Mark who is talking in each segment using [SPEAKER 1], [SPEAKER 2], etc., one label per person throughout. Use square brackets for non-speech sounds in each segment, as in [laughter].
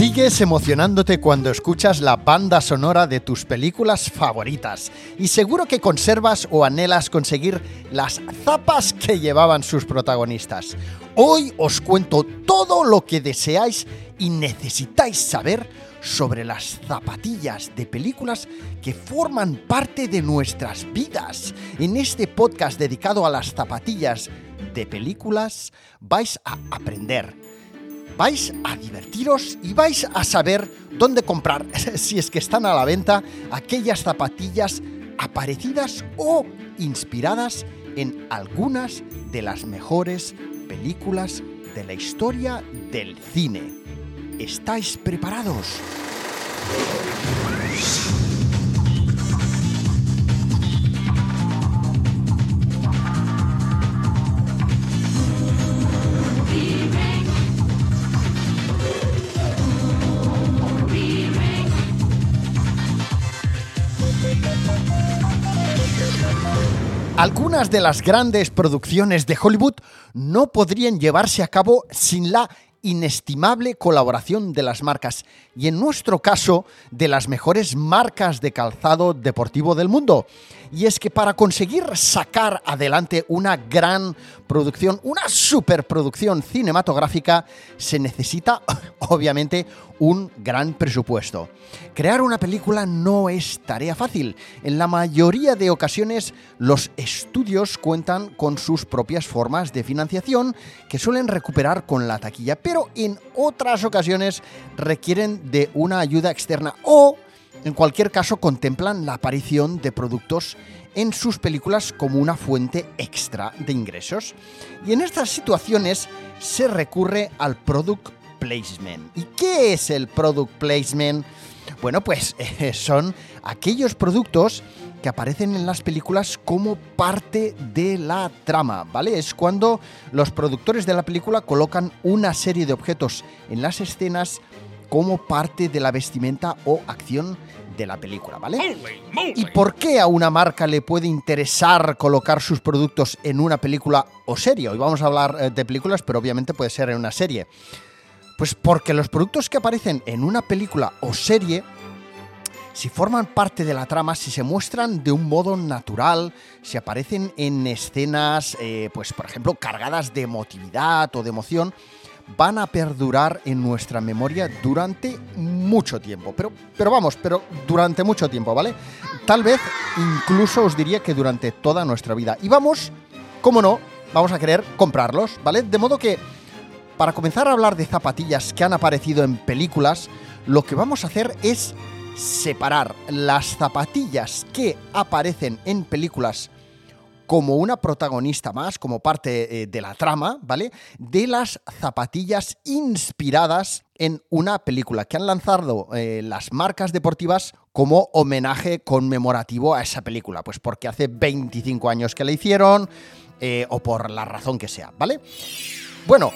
[SPEAKER 1] Sigues emocionándote cuando escuchas la banda sonora de tus películas favoritas y seguro que conservas o anhelas conseguir las zapas que llevaban sus protagonistas. Hoy os cuento todo lo que deseáis y necesitáis saber sobre las zapatillas de películas que forman parte de nuestras vidas. En este podcast dedicado a las zapatillas de películas vais a aprender vais a divertiros y vais a saber dónde comprar, [laughs] si es que están a la venta, aquellas zapatillas aparecidas o inspiradas en algunas de las mejores películas de la historia del cine. ¿Estáis preparados? Algunas de las grandes producciones de Hollywood no podrían llevarse a cabo sin la inestimable colaboración de las marcas y en nuestro caso de las mejores marcas de calzado deportivo del mundo. Y es que para conseguir sacar adelante una gran producción, una superproducción cinematográfica, se necesita [laughs] obviamente un gran presupuesto. Crear una película no es tarea fácil. En la mayoría de ocasiones los estudios cuentan con sus propias formas de financiación que suelen recuperar con la taquilla, pero en otras ocasiones requieren de una ayuda externa o, en cualquier caso, contemplan la aparición de productos en sus películas como una fuente extra de ingresos. Y en estas situaciones se recurre al product placement. ¿Y qué es el product placement? Bueno, pues eh, son aquellos productos que aparecen en las películas como parte de la trama, ¿vale? Es cuando los productores de la película colocan una serie de objetos en las escenas como parte de la vestimenta o acción de la película, ¿vale? ¿Y por qué a una marca le puede interesar colocar sus productos en una película o serie? Hoy vamos a hablar eh, de películas, pero obviamente puede ser en una serie. Pues porque los productos que aparecen en una película o serie si forman parte de la trama, si se muestran de un modo natural, si aparecen en escenas, eh, pues por ejemplo, cargadas de emotividad o de emoción, van a perdurar en nuestra memoria durante mucho tiempo. Pero, pero vamos, pero durante mucho tiempo, ¿vale? Tal vez incluso os diría que durante toda nuestra vida. Y vamos, como no, vamos a querer comprarlos, ¿vale? De modo que, para comenzar a hablar de zapatillas que han aparecido en películas, lo que vamos a hacer es separar las zapatillas que aparecen en películas como una protagonista más, como parte eh, de la trama, ¿vale? De las zapatillas inspiradas en una película que han lanzado eh, las marcas deportivas como homenaje conmemorativo a esa película, pues porque hace 25 años que la hicieron eh, o por la razón que sea, ¿vale? Bueno,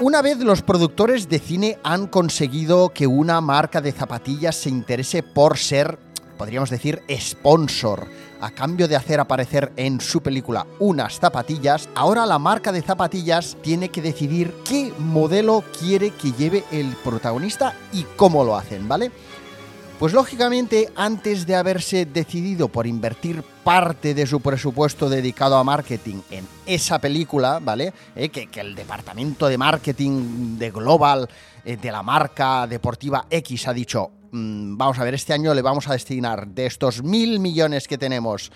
[SPEAKER 1] una vez los productores de cine han conseguido que una marca de zapatillas se interese por ser podríamos decir, sponsor. A cambio de hacer aparecer en su película unas zapatillas, ahora la marca de zapatillas tiene que decidir qué modelo quiere que lleve el protagonista y cómo lo hacen, ¿vale? Pues lógicamente, antes de haberse decidido por invertir parte de su presupuesto dedicado a marketing en esa película, ¿vale? Eh, que, el departamento de marketing de Global eh, de la marca deportiva X ha dicho, vamos a ver, este año le vamos a destinar de estos mil millones que tenemos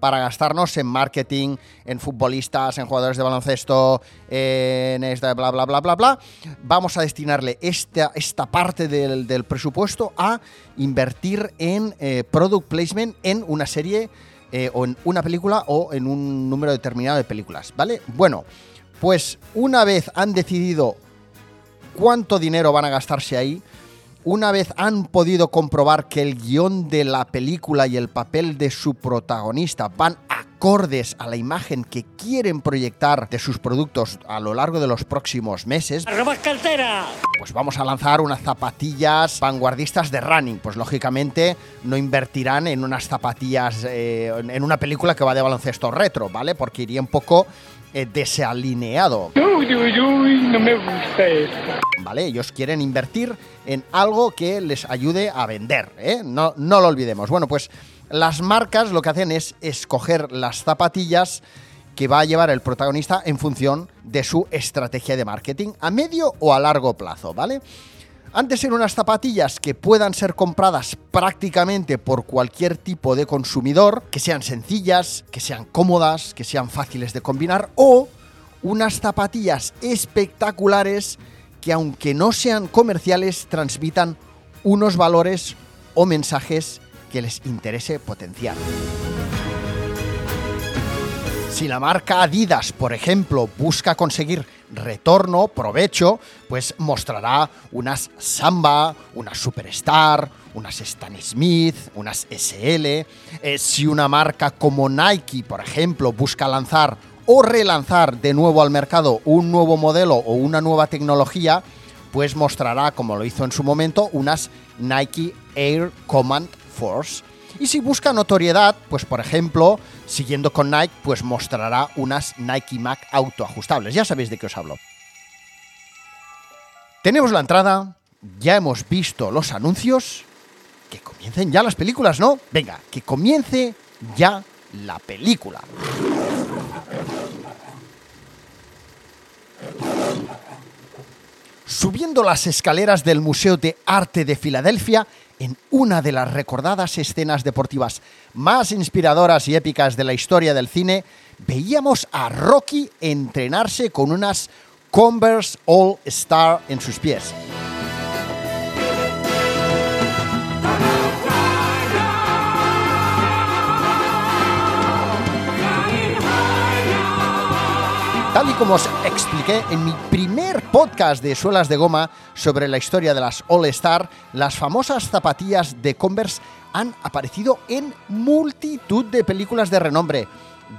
[SPEAKER 1] para gastarnos en marketing, en futbolistas, en jugadores de baloncesto, en esta bla bla bla bla bla. Vamos a destinarle esta, esta parte del, presupuesto a invertir en eh, product placement en una serie eh, o en una película o en un número determinado de películas, ¿vale? Bueno, pues una vez han decidido cuánto dinero van a gastarse ahí, una vez han podido comprobar que el guion de la película y el papel de su protagonista van acordes a la imagen que quieren proyectar de sus productos a lo largo de los próximos meses,
[SPEAKER 2] cartera!
[SPEAKER 1] pues vamos a lanzar unas zapatillas vanguardistas de running. Pues lógicamente no invertirán en unas zapatillas, eh, en una película que va de baloncesto retro, ¿vale? Porque iría un poco eh, desalineado.
[SPEAKER 2] Uy, uy, uy, no me gusta esto.
[SPEAKER 1] ¿Vale? Ellos quieren invertir en algo que les ayude a vender, ¿eh? No, no lo olvidemos. Bueno, pues las marcas lo que hacen es escoger las zapatillas que va a llevar el protagonista en función de su estrategia de marketing a medio o a largo plazo, ¿vale? Han de ser unas zapatillas que puedan ser compradas prácticamente por cualquier tipo de consumidor, que sean sencillas, que sean cómodas, que sean fáciles de combinar, o unas zapatillas espectaculares que aunque no sean comerciales, transmitan unos valores o mensajes que les interese potenciar. Si la marca Adidas, por ejemplo, busca conseguir retorno, provecho, pues mostrará unas Samba, unas Superstar, unas Stan Smith, unas SL. Eh, si una marca como Nike, por ejemplo, busca lanzar o relanzar de nuevo al mercado un nuevo modelo o una nueva tecnología, pues mostrará, como lo hizo en su momento, unas Nike Air Command Force. Y si busca notoriedad, pues por ejemplo, siguiendo con Nike, pues mostrará unas Nike Mac autoajustables. Ya sabéis de qué os hablo. Tenemos la entrada, ya hemos visto los anuncios. Que comiencen ya las películas, ¿no? Venga, que comience ya la película. Subiendo las escaleras del Museo de Arte de Filadelfia, en una de las recordadas escenas deportivas más inspiradoras y épicas de la historia del cine, veíamos a Rocky entrenarse con unas Converse All Star en sus pies. Tal y como os expliqué en mi primer podcast de suelas de goma sobre la historia de las All Star, las famosas zapatillas de Converse han aparecido en multitud de películas de renombre.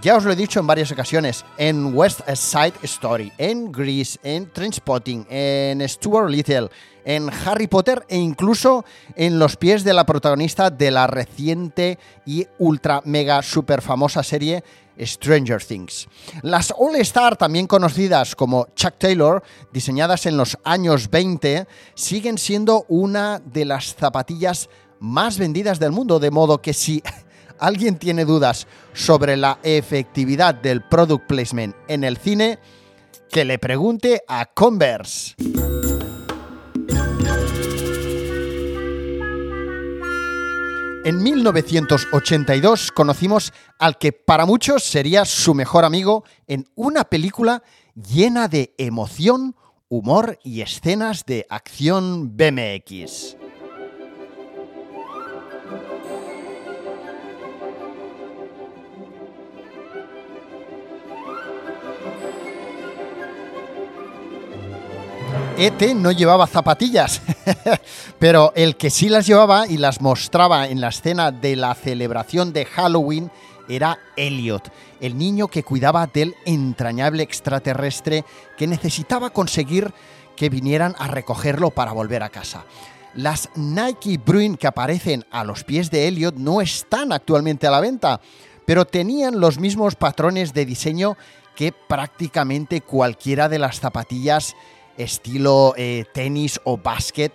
[SPEAKER 1] Ya os lo he dicho en varias ocasiones, en West Side Story, en Grease, en Trainspotting, en Stuart Little, en Harry Potter e incluso en los pies de la protagonista de la reciente y ultra mega super famosa serie Stranger Things. Las All Star, también conocidas como Chuck Taylor, diseñadas en los años 20, siguen siendo una de las zapatillas más vendidas del mundo, de modo que si [laughs] alguien tiene dudas sobre la efectividad del product placement en el cine, que le pregunte a Converse. En 1982 conocimos al que para muchos sería su mejor amigo en una película llena de emoción, humor y escenas de acción BMX. ET no llevaba zapatillas, [laughs] pero el que sí las llevaba y las mostraba en la escena de la celebración de Halloween era Elliot, el niño que cuidaba del entrañable extraterrestre que necesitaba conseguir que vinieran a recogerlo para volver a casa. Las Nike Bruin que aparecen a los pies de Elliot no están actualmente a la venta, pero tenían los mismos patrones de diseño que prácticamente cualquiera de las zapatillas estilo eh, tenis o básquet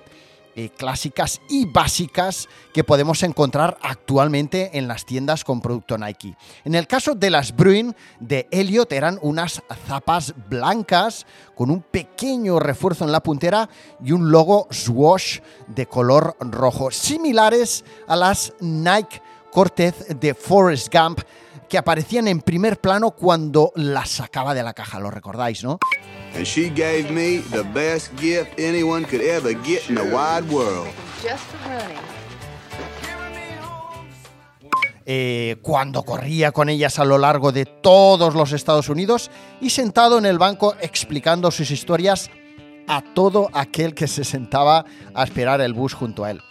[SPEAKER 1] eh, clásicas y básicas que podemos encontrar actualmente en las tiendas con producto Nike. En el caso de las Bruin de Elliot eran unas zapas blancas con un pequeño refuerzo en la puntera y un logo swoosh de color rojo, similares a las Nike Cortez de Forrest Gump que aparecían en primer plano cuando las sacaba de la caja, lo recordáis, ¿no?
[SPEAKER 3] And she gave me the best gift anyone could ever get in the wide world.
[SPEAKER 4] Just for running.
[SPEAKER 1] Eh, cuando corría con ellas a lo largo de todos los Estados Unidos y sentado en el banco explicando sus historias a todo aquel que se sentaba a esperar el bus junto a él.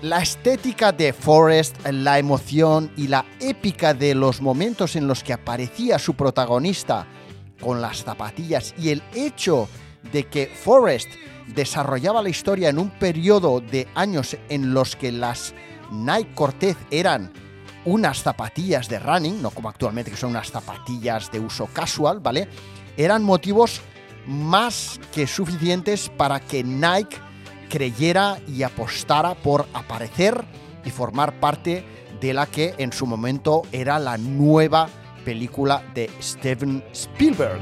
[SPEAKER 1] La estética de Forrest, la emoción y la épica de los momentos en los que aparecía su protagonista con las zapatillas y el hecho de que Forrest desarrollaba la historia en un periodo de años en los que las Nike Cortez eran unas zapatillas de running, no como actualmente que son unas zapatillas de uso casual, ¿vale? Eran motivos más que suficientes para que Nike creyera y apostara por aparecer y formar parte de la que en su momento era la nueva película de Steven Spielberg.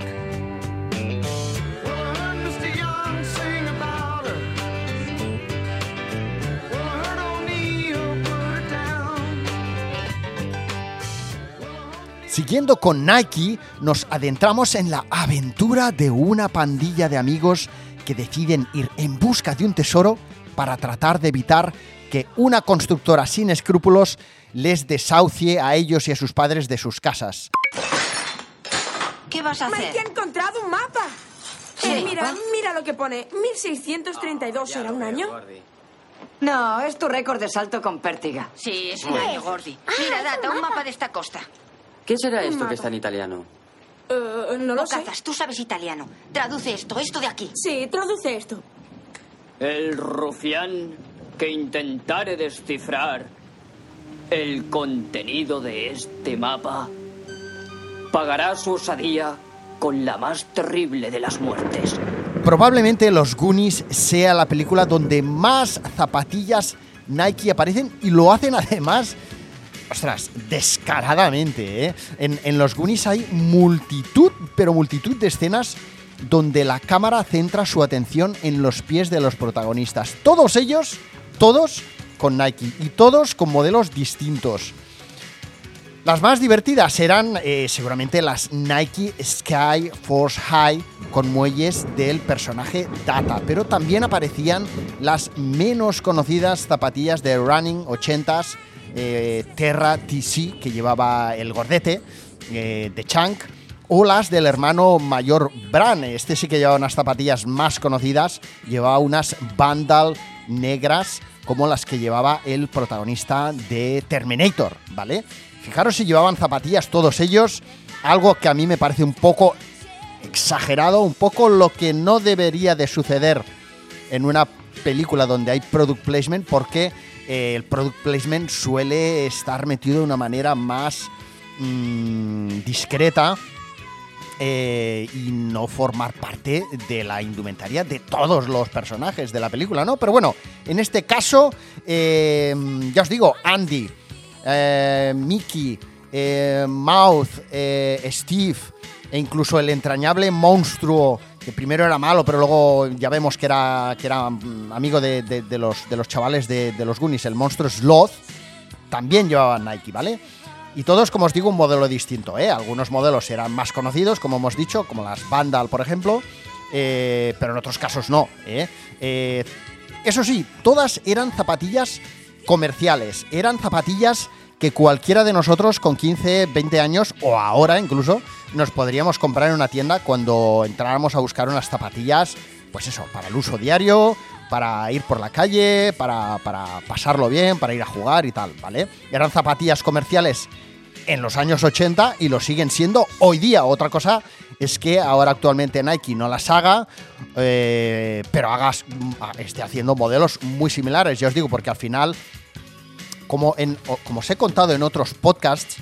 [SPEAKER 1] Siguiendo con Nike, nos adentramos en la aventura de una pandilla de amigos que deciden ir en busca de un tesoro para tratar de evitar que una constructora sin escrúpulos les desahucie a ellos y a sus padres de sus casas.
[SPEAKER 4] ¿Qué vas a hacer?
[SPEAKER 5] Mike ha encontrado un mapa.
[SPEAKER 4] Sí.
[SPEAKER 5] Eh, mira, mira lo que pone. 1632
[SPEAKER 6] Ah,
[SPEAKER 5] era un año.
[SPEAKER 4] No, es tu récord de salto con pértiga.
[SPEAKER 7] Sí, es un año, Gordy. Mira, data, un mapa de esta costa.
[SPEAKER 6] ¿Qué será esto
[SPEAKER 5] mapa.
[SPEAKER 6] que está en italiano?
[SPEAKER 5] Eh, no lo sé.
[SPEAKER 7] Bocazas, tú sabes italiano. Traduce esto, esto de aquí.
[SPEAKER 5] Sí, traduce esto.
[SPEAKER 8] El rufián que intentare descifrar el contenido de este mapa pagará su osadía con la más terrible de las muertes.
[SPEAKER 1] Probablemente Los Goonies sea la película donde más zapatillas Nike aparecen y lo hacen además, ostras, descaradamente. ¿eh? En, en Los Goonies hay multitud, pero multitud de escenas donde la cámara centra su atención en los pies de los protagonistas. Todos ellos, todos con Nike y todos con modelos distintos. Las más divertidas eran eh, seguramente las Nike Sky Force High con muelles del personaje Data, pero también aparecían las menos conocidas zapatillas de running 80s eh, Terra TC que llevaba el gordete eh, de Chunk o las del hermano mayor Bran. Este sí que llevaba unas zapatillas más conocidas, llevaba unas Vandal negras como las que llevaba el protagonista de Terminator, ¿vale? Fijaros si llevaban zapatillas todos ellos, algo que a mí me parece un poco exagerado, un poco lo que no debería de suceder en una película donde hay product placement, porque eh, el product placement suele estar metido de una manera más mm, discreta eh, y no formar parte de la indumentaria de todos los personajes de la película, ¿no? Pero bueno, en este caso, eh, ya os digo, Andy, eh, Mickey, Mouth, Steve e incluso el entrañable monstruo, que primero era malo, pero luego ya vemos que era, que era mm, amigo de, los, de los chavales de, de los Goonies, el monstruo Sloth, también llevaban Nike, ¿vale? Y todos, como os digo, un modelo distinto, ¿eh? Algunos modelos eran más conocidos, como hemos dicho, como las Vandal, por ejemplo, eh, pero en otros casos no, ¿eh? Eh, Eso sí, todas eran zapatillas comerciales, eran zapatillas que cualquiera de nosotros con 15, 20 años o ahora incluso nos podríamos comprar en una tienda cuando entráramos a buscar unas zapatillas, pues eso, para el uso diario, para ir por la calle, para, para pasarlo bien, para ir a jugar y tal, ¿vale? Eran zapatillas comerciales en los años 80 y lo siguen siendo hoy día. Otra cosa es que ahora actualmente Nike no las haga, eh, pero hagas, esté haciendo modelos muy similares, ya os digo, porque al final como, en, como os he contado en otros podcasts,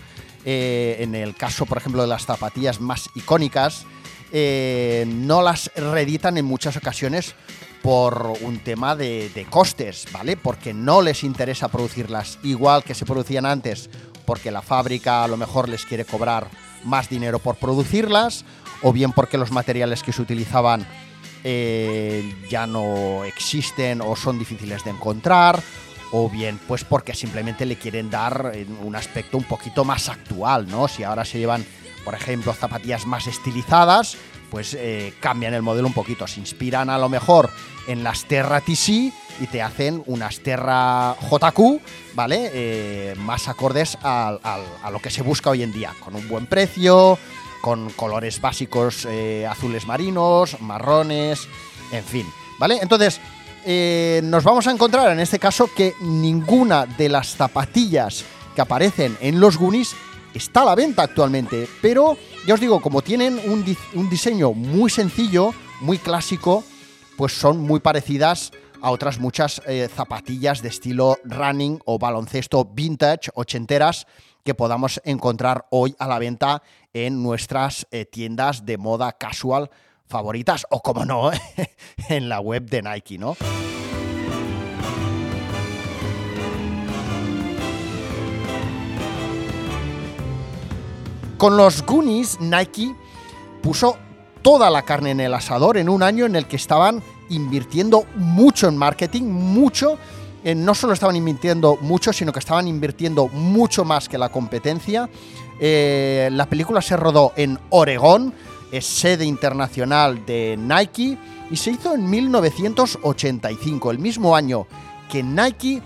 [SPEAKER 1] eh, en el caso, por ejemplo, de las zapatillas más icónicas, eh, no las reeditan en muchas ocasiones por un tema de, de costes, ¿vale? Porque no les interesa producirlas igual que se producían antes, porque la fábrica a lo mejor les quiere cobrar más dinero por producirlas, o bien porque los materiales que se utilizaban eh, ya no existen o son difíciles de encontrar, o bien pues porque simplemente le quieren dar eh, un aspecto un poquito más actual, ¿no? Si ahora se llevan, por ejemplo, zapatillas más estilizadas, pues eh, cambian el modelo un poquito, se inspiran a lo mejor en las Terra TC y te hacen unas Terra JQ, ¿vale? Eh, más acordes al- a lo que se busca hoy en día, con un buen precio, con colores básicos eh, azules marinos, marrones En fin, ¿vale? Entonces, eh, nos vamos a encontrar en este caso que ninguna de las zapatillas que aparecen en los Goonies está a la venta actualmente. Pero, ya os digo, como tienen un, un diseño muy sencillo, muy clásico, pues son muy parecidas a otras muchas eh, zapatillas de estilo running o baloncesto vintage ochenteras que podamos encontrar hoy a la venta en nuestras eh, tiendas de moda casual favoritas o como no [laughs] en la web de Nike, ¿no? Con los Goonies, Nike puso toda la carne en el asador en un año en el que estaban invirtiendo mucho en marketing, mucho. no solo estaban invirtiendo mucho, sino que estaban invirtiendo mucho más que la competencia. Eh, la película se rodó en Oregón, es sede internacional de Nike, y se hizo en 1985, el mismo año que Nike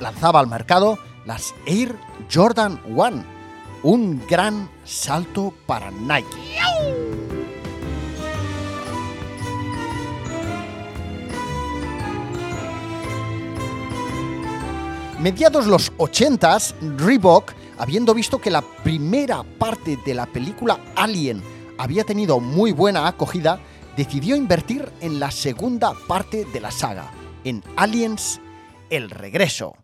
[SPEAKER 1] lanzaba al mercado las Air Jordan 1, un gran salto para Nike. Mediados los 80s, Reebok, habiendo visto que la primera parte de la película Alien había tenido muy buena acogida, decidió invertir en la segunda parte de la saga, en Aliens El Regreso.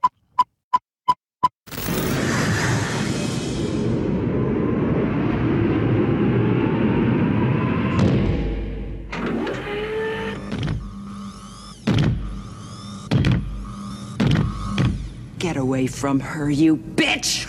[SPEAKER 6] From her, you bitch!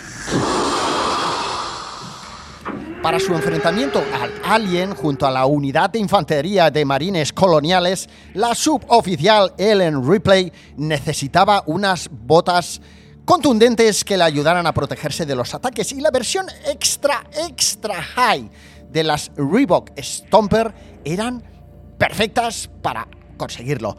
[SPEAKER 1] Para su enfrentamiento al Alien junto a la unidad de infantería de marines coloniales, la suboficial Ellen Ripley necesitaba unas botas contundentes que le ayudaran a protegerse de los ataques y la versión extra, extra high de las Reebok Stomper eran perfectas para conseguirlo.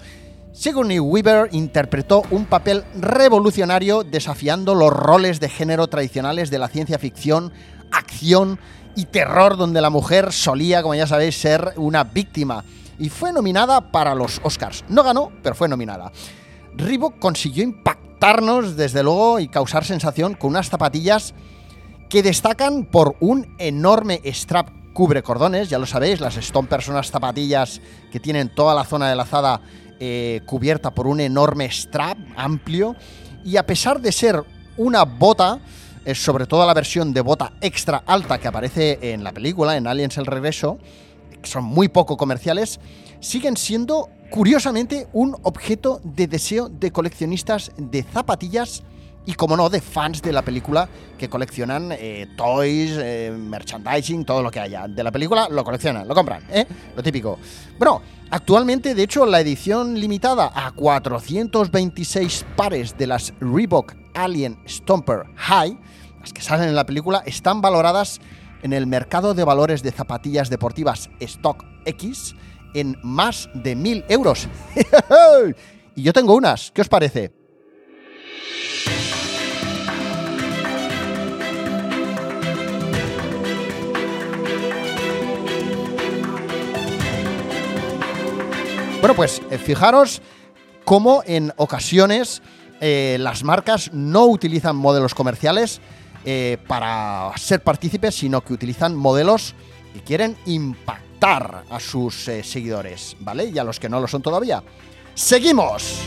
[SPEAKER 1] Sigourney Weaver interpretó un papel revolucionario desafiando los roles de género tradicionales de la ciencia ficción, acción y terror donde la mujer solía, como ya sabéis, ser una víctima y fue nominada para los Oscars. No ganó, pero fue nominada. Reebok consiguió impactarnos desde luego y causar sensación con unas zapatillas que destacan por un enorme strap cubre cordones, ya lo sabéis, las Stomper son unas zapatillas que tienen toda la zona de la lazada eh, cubierta por un enorme strap amplio. Y a pesar de ser una bota, eh, sobre todo la versión de bota extra alta que aparece en la película, en Aliens el Regreso, que son muy poco comerciales, siguen siendo curiosamente un objeto de deseo de coleccionistas de zapatillas y, como no, de fans de la película que coleccionan eh, toys, eh, merchandising, todo lo que haya. De la película lo coleccionan, lo compran, ¿eh? Lo típico. Bueno, actualmente, de hecho, la edición limitada a 426 pares de las Reebok Alien Stomper High, las que salen en la película, están valoradas en el mercado de valores de zapatillas deportivas Stock X en más de 1000 euros. [laughs] y yo tengo unas, ¿qué os parece? Bueno, pues eh, fijaros cómo en ocasiones eh, las marcas no utilizan modelos comerciales eh, para ser partícipes, sino que utilizan modelos que quieren impactar a sus seguidores, ¿vale? Y a los que no lo son todavía. ¡Seguimos!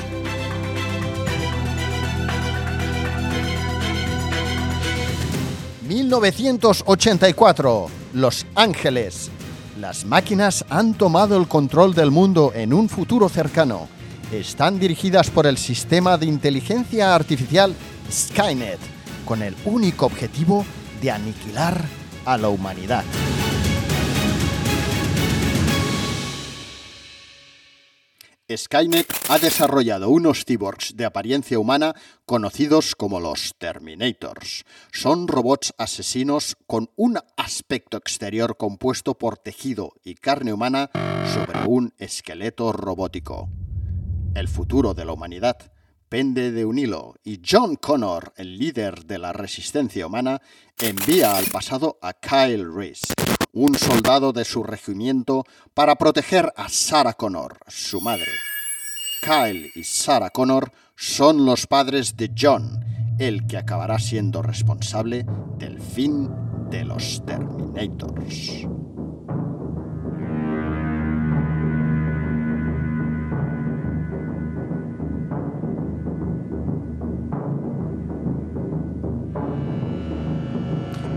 [SPEAKER 1] ...1984... Los Ángeles... Las máquinas han tomado el control del mundo en un futuro cercano. Están dirigidas por el sistema de inteligencia artificial Skynet, con el único objetivo de aniquilar a la humanidad. Skynet ha desarrollado unos cyborgs de apariencia humana conocidos como los Terminators. Son robots asesinos con un aspecto exterior compuesto por tejido y carne humana sobre un esqueleto robótico. El futuro de la humanidad pende de un hilo y John Connor, el líder de la resistencia humana, envía al pasado a Kyle Reese, un soldado de su regimiento para proteger a Sarah Connor, su madre. Kyle y Sarah Connor son los padres de John, el que acabará siendo responsable del fin de los Terminators.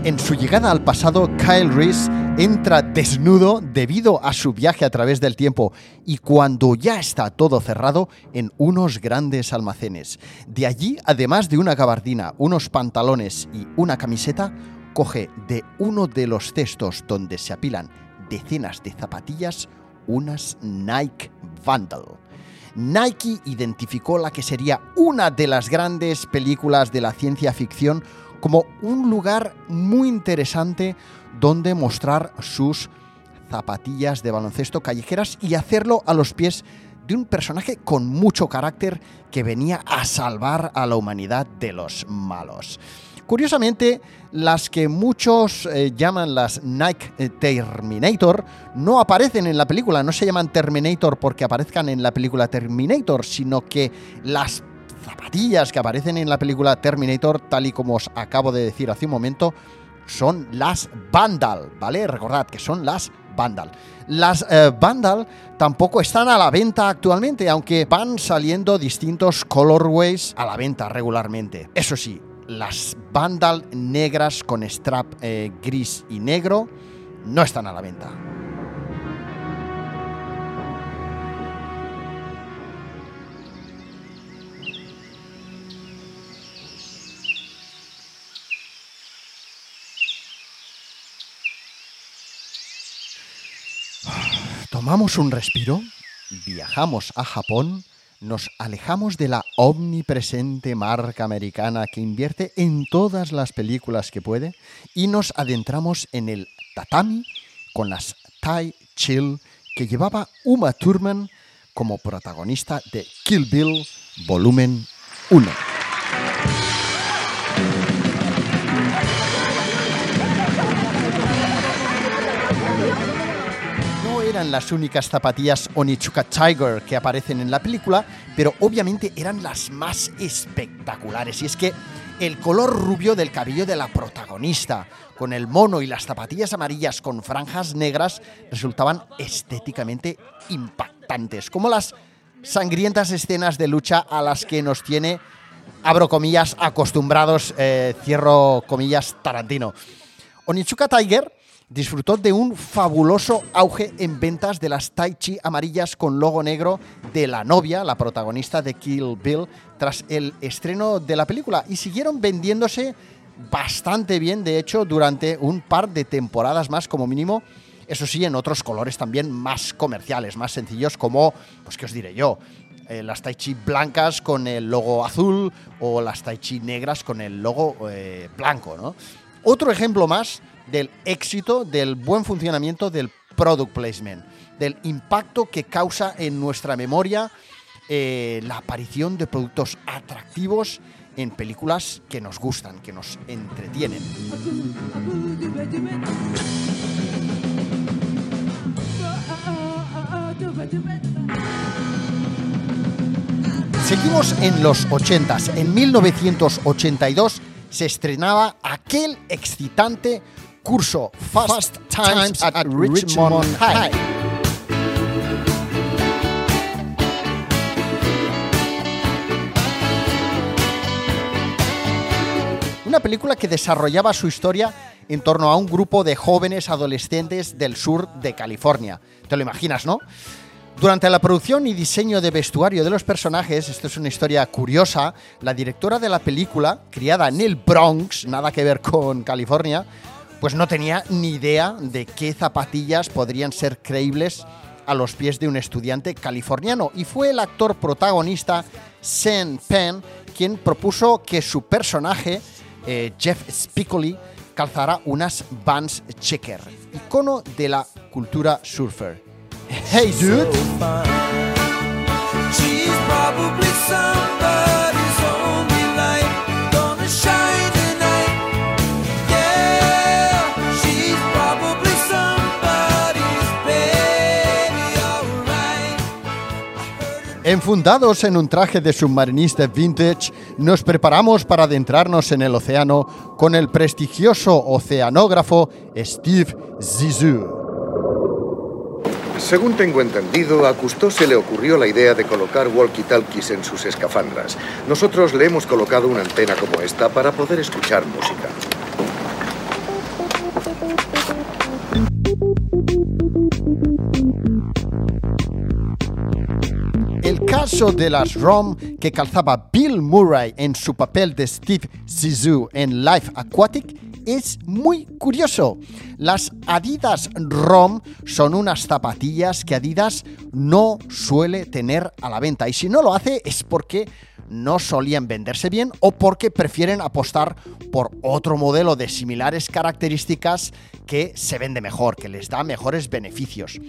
[SPEAKER 1] En su llegada al pasado, Kyle Reese entra desnudo debido a su viaje a través del tiempo y cuando ya está todo cerrado en unos grandes almacenes. De allí, además de una gabardina, unos pantalones y una camiseta, coge de uno de los cestos donde se apilan decenas de zapatillas unas Nike Vandal. Nike identificó la que sería una de las grandes películas de la ciencia ficción como un lugar muy interesante donde mostrar sus zapatillas de baloncesto callejeras y hacerlo a los pies de un personaje con mucho carácter que venía a salvar a la humanidad de los malos. Curiosamente, las que muchos eh, llaman las Nike eh, Terminator no aparecen en la película, no se llaman Terminator porque aparezcan en la película Terminator, sino que las zapatillas que aparecen en la película Terminator, tal y como os acabo de decir hace un momento, son las Vandal, ¿vale? Recordad que son las Vandal. Las eh, Vandal tampoco están a la venta actualmente, aunque van saliendo distintos colorways a la venta regularmente. Eso sí, las Vandal negras con strap eh, gris y negro no están a la venta. Tomamos un respiro, viajamos a Japón, nos alejamos de la omnipresente marca americana que invierte en todas las películas que puede y nos adentramos en el tatami con las Tai Chill que llevaba Uma Thurman como protagonista de Kill Bill Volumen 1. Eran las únicas zapatillas Onichuka Tiger que aparecen en la película, pero obviamente eran las más espectaculares. Y es que el color rubio del cabello de la protagonista, con el mono y las zapatillas amarillas con franjas negras, resultaban estéticamente impactantes, como las sangrientas escenas de lucha a las que nos tiene, abro comillas, acostumbrados, eh, cierro comillas, Tarantino. Onichuka Tiger disfrutó de un fabuloso auge en ventas de las Tai Chi amarillas con logo negro de la novia, la protagonista de Kill Bill, tras el estreno de la película y siguieron vendiéndose bastante bien, de hecho, durante un par de temporadas más como mínimo. Eso sí, en otros colores también más comerciales, más sencillos, como, pues qué os diré yo, eh, las Tai Chi blancas con el logo azul o las Tai Chi negras con el logo eh, blanco, ¿no? Otro ejemplo más del éxito, del buen funcionamiento del product placement, del impacto que causa en nuestra memoria eh, la aparición de productos atractivos en películas que nos gustan, que nos entretienen. Seguimos en los 80s. En 1982 se estrenaba aquel excitante curso Fast, Times, at, Richmond, High. Una película que desarrollaba su historia en torno a un grupo de jóvenes adolescentes del sur de California. Te lo imaginas, ¿no? Durante la producción y diseño de vestuario de los personajes, esto es una historia curiosa, la directora de la película, criada en el Bronx, nada que ver con California, pues no tenía ni idea de qué zapatillas podrían ser creíbles a los pies de un estudiante californiano. Y fue el actor protagonista, Sean Penn, quien propuso que su personaje, eh, Jeff Spicoli, calzara unas Vans Checker, icono de la cultura surfer. Hey dude! Enfundados en un traje de submarinista vintage, nos preparamos para adentrarnos en el océano con el prestigioso oceanógrafo Steve Zissou.
[SPEAKER 9] Según tengo entendido, a Cousteau se le ocurrió la idea de colocar walkie-talkies en sus escafandras. Nosotros le hemos colocado una antena como esta para poder escuchar música.
[SPEAKER 1] Caso de las ROM que calzaba Bill Murray en su papel de Steve Zissou en Life Aquatic es muy curioso. Las Adidas ROM son unas zapatillas que Adidas no suele tener a la venta y si no lo hace es porque no solían venderse bien o porque prefieren apostar por otro modelo de similares características que se vende mejor, que les da mejores beneficios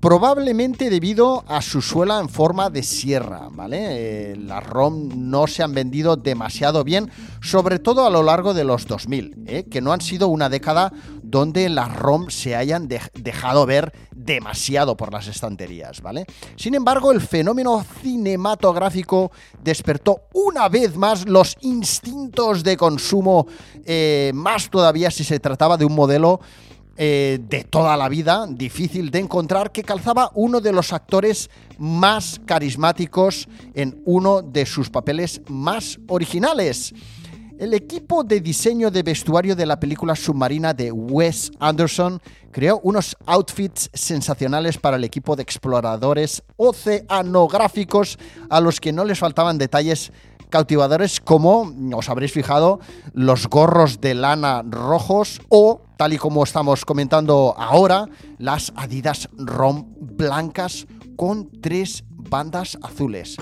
[SPEAKER 1] probablemente debido a su suela en forma de sierra, ¿vale? Las ROM no se han vendido demasiado bien, sobre todo a lo largo de los 2000, ¿eh? que no han sido una década donde las ROM se hayan de dejado ver demasiado por las estanterías, ¿vale? Sin embargo, el fenómeno cinematográfico despertó una vez más los instintos de consumo, eh, más todavía si se trataba de un modelo eh, de toda la vida, difícil de encontrar, que calzaba uno de los actores más carismáticos en uno de sus papeles más originales. El equipo de diseño de vestuario de la película submarina de Wes Anderson creó unos outfits sensacionales para el equipo de exploradores oceanográficos a los que no les faltaban detalles cautivadores como, os habréis fijado, los gorros de lana rojos o, tal y como estamos comentando ahora, las Adidas ROM blancas con tres bandas azules.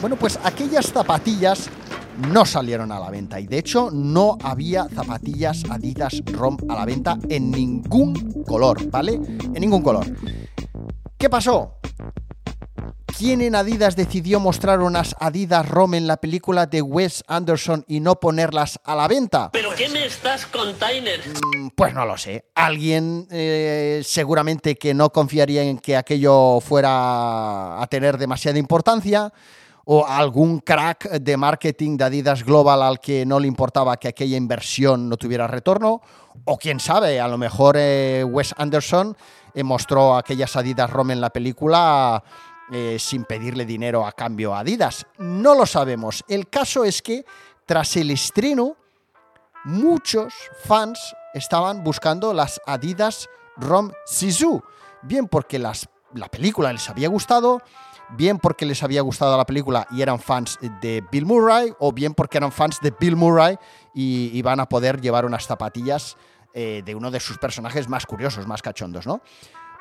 [SPEAKER 1] Bueno, pues aquellas zapatillas no salieron a la venta y de hecho no había zapatillas Adidas ROM a la venta en ningún color, ¿vale? En ningún color. ¿Qué pasó? ¿Quién en Adidas decidió mostrar unas Adidas ROM en la película de Wes Anderson y no ponerlas a la venta?
[SPEAKER 10] ¿Pero qué me estás container?
[SPEAKER 1] Mm, Pues no lo sé. Alguien eh, seguramente que no confiaría en que aquello fuera a tener demasiada importancia o algún crack de marketing de Adidas Global al que no le importaba que aquella inversión no tuviera retorno, o quién sabe, a lo mejor eh, Wes Anderson eh, mostró aquellas Adidas ROM en la película eh, sin pedirle dinero a cambio a Adidas. No lo sabemos. El caso es que tras el estreno, muchos fans estaban buscando las Adidas ROM Sisu, bien porque las, la película les había gustado, bien porque les había gustado la película y eran fans de Bill Murray, o bien porque eran fans de Bill Murray y iban a poder llevar unas zapatillas eh, de uno de sus personajes más curiosos, más cachondos, ¿no?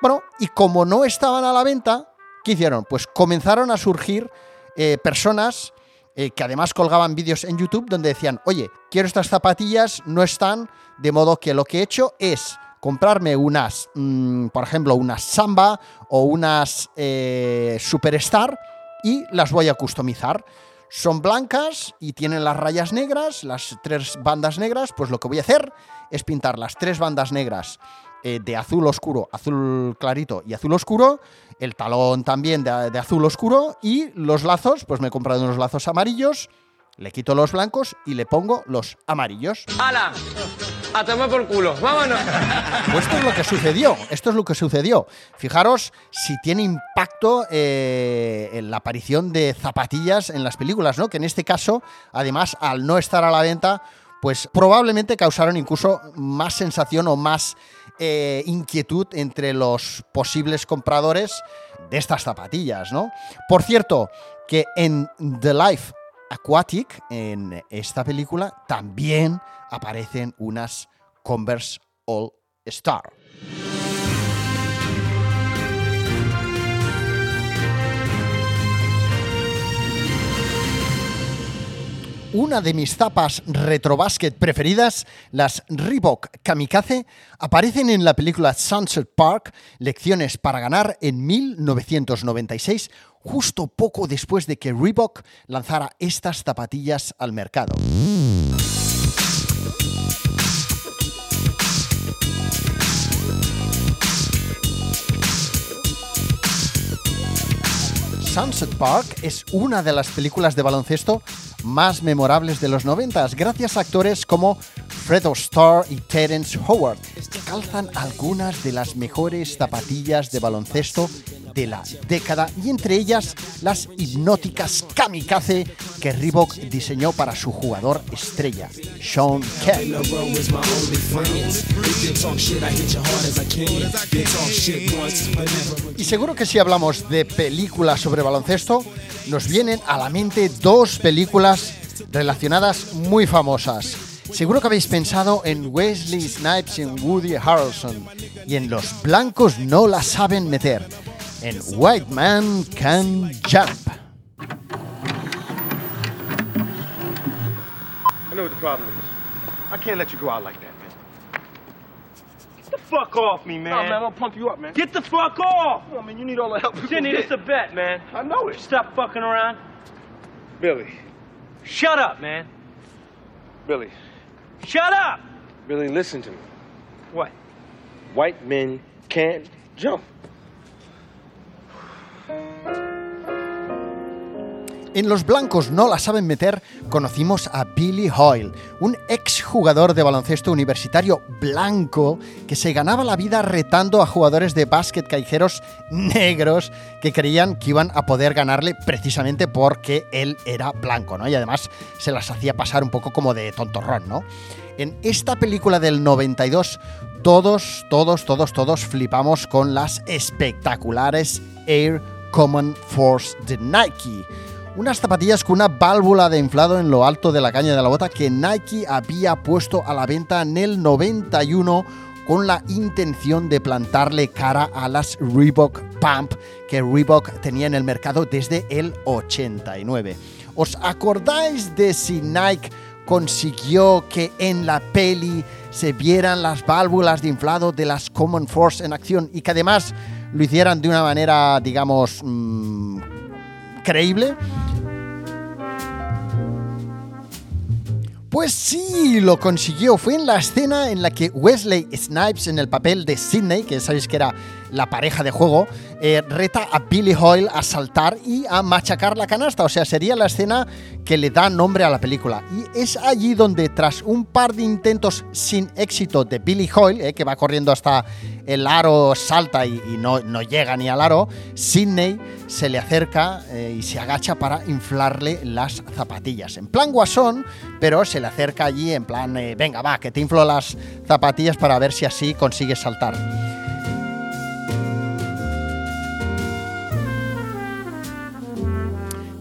[SPEAKER 1] Bueno, y como no estaban a la venta, ¿qué hicieron? Pues comenzaron a surgir eh, personas eh, que además colgaban vídeos en YouTube donde decían, oye, quiero estas zapatillas, no están, de modo que lo que he hecho es comprarme unas, mm, por ejemplo, unas Samba o unas eh, Superstar y las voy a customizar. Son blancas y tienen las rayas negras, las tres bandas negras, pues lo que voy a hacer es pintar las tres bandas negras eh, de azul oscuro, azul clarito y azul oscuro, el talón también de, de azul oscuro y los lazos, pues me he comprado unos lazos amarillos, le quito los blancos y le pongo los amarillos.
[SPEAKER 10] ¡Hala! A tomar por culo. ¡Vámonos!
[SPEAKER 1] Pues esto es lo que sucedió. Esto es lo que sucedió. Fijaros si tiene impacto eh, en la aparición de zapatillas en las películas, ¿no? Que en este caso, además, al no estar a la venta, pues probablemente causaron incluso más sensación o más eh, inquietud entre los posibles compradores de estas zapatillas, ¿no? Por cierto, que en The Life Aquatic, en esta película, también aparecen unas Converse All Star. Una de mis zapas retrobasket preferidas, las Reebok Kamikaze, aparecen en la película Sunset Park, Lecciones para ganar en 1996, justo poco después de que Reebok lanzara estas zapatillas al mercado. Sunset Park es una de las películas de baloncesto más memorables de los 90, gracias a actores como Fred Starr y Terence Howard, calzan algunas de las mejores zapatillas de baloncesto de la década y entre ellas las hipnóticas kamikaze que Reebok diseñó para su jugador estrella, Sean Kemp. Y seguro que si hablamos de películas sobre baloncesto, nos vienen a la mente dos películas relacionadas muy famosas. Seguro que habéis pensado en Wesley Snipes y en Woody Harrelson, y en Los Blancos no la saben meter, en White Man Can Jump.
[SPEAKER 11] I know what the problem is. I can't let you go out like that, man. Get the fuck off me, man.
[SPEAKER 10] No, man, I'll pump you up, man.
[SPEAKER 11] Get the fuck off! I mean, you need all the help you
[SPEAKER 10] Jenny,
[SPEAKER 11] can
[SPEAKER 10] this
[SPEAKER 11] get.
[SPEAKER 10] a bet, man.
[SPEAKER 11] I know it.
[SPEAKER 10] Stop fucking around.
[SPEAKER 11] Billy.
[SPEAKER 10] Shut up, man.
[SPEAKER 11] Billy.
[SPEAKER 10] Shut up!
[SPEAKER 11] Billy, listen to me.
[SPEAKER 10] What?
[SPEAKER 11] White men can't jump.
[SPEAKER 1] En Los Blancos no la saben meter, conocimos a Billy Hoyle, un exjugador de baloncesto universitario blanco que se ganaba la vida retando a jugadores de básquet callejeros negros que creían que iban a poder ganarle precisamente porque él era blanco, ¿no? Y además se las hacía pasar un poco como de tontorrón, ¿no? En esta película del 92 todos, todos, todos, todos flipamos con las espectaculares Air Common Force de Nike. Unas zapatillas con una válvula de inflado en lo alto de la caña de la bota que Nike había puesto a la venta en el 91 con la intención de plantarle cara a las Reebok Pump que Reebok tenía en el mercado desde el 89. ¿Os acordáis de si Nike consiguió que en la peli se vieran las válvulas de inflado de las Common Force en acción y que además lo hicieran de una manera, digamos, mmm, creíble? Pues sí, lo consiguió. Fue en la escena en la que Wesley Snipes, en el papel de Sidney, que sabéis que era la pareja de juego, eh, reta a Billy Hoyle a saltar y a machacar la canasta. O sea, sería la escena que le da nombre a la película. Y es allí donde, tras un par de intentos sin éxito de Billy Hoyle, eh, que va corriendo hasta el aro, salta y, no, no, llega ni al aro, Sidney se le acerca eh, y se agacha para inflarle las zapatillas. En plan guasón, pero se le acerca allí en plan, venga, va, que te inflo las zapatillas para ver si así consigues saltar.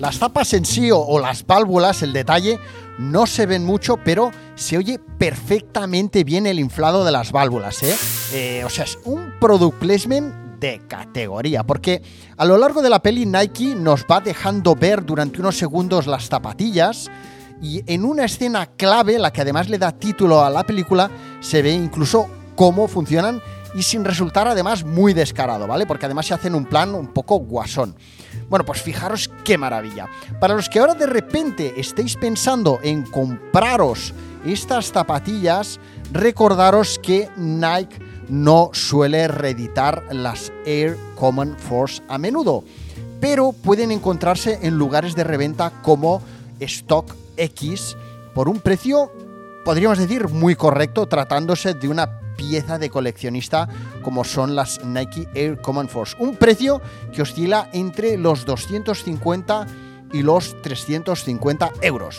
[SPEAKER 1] Las zapas en sí o, o, las válvulas, el detalle, no se ven mucho, pero se oye perfectamente bien el inflado de las válvulas. ¿eh? Eh, o sea, es un product placement de categoría, porque a lo largo de la peli Nike nos va dejando ver durante unos segundos las zapatillas y en una escena clave, la que además le da título a la película, se ve incluso cómo funcionan y sin resultar además muy descarado, ¿vale? Porque además se hacen un plan un poco guasón. Bueno, pues fijaros qué maravilla. Para los que ahora de repente estéis pensando en compraros estas zapatillas, recordaros que Nike no suele reeditar las Air Common Force a menudo, pero pueden encontrarse en lugares de reventa como Stock X por un precio, podríamos decir, muy correcto, tratándose de una pieza de coleccionista como son las Nike Air Common Force. Un precio que oscila entre los 250 y los 350 euros.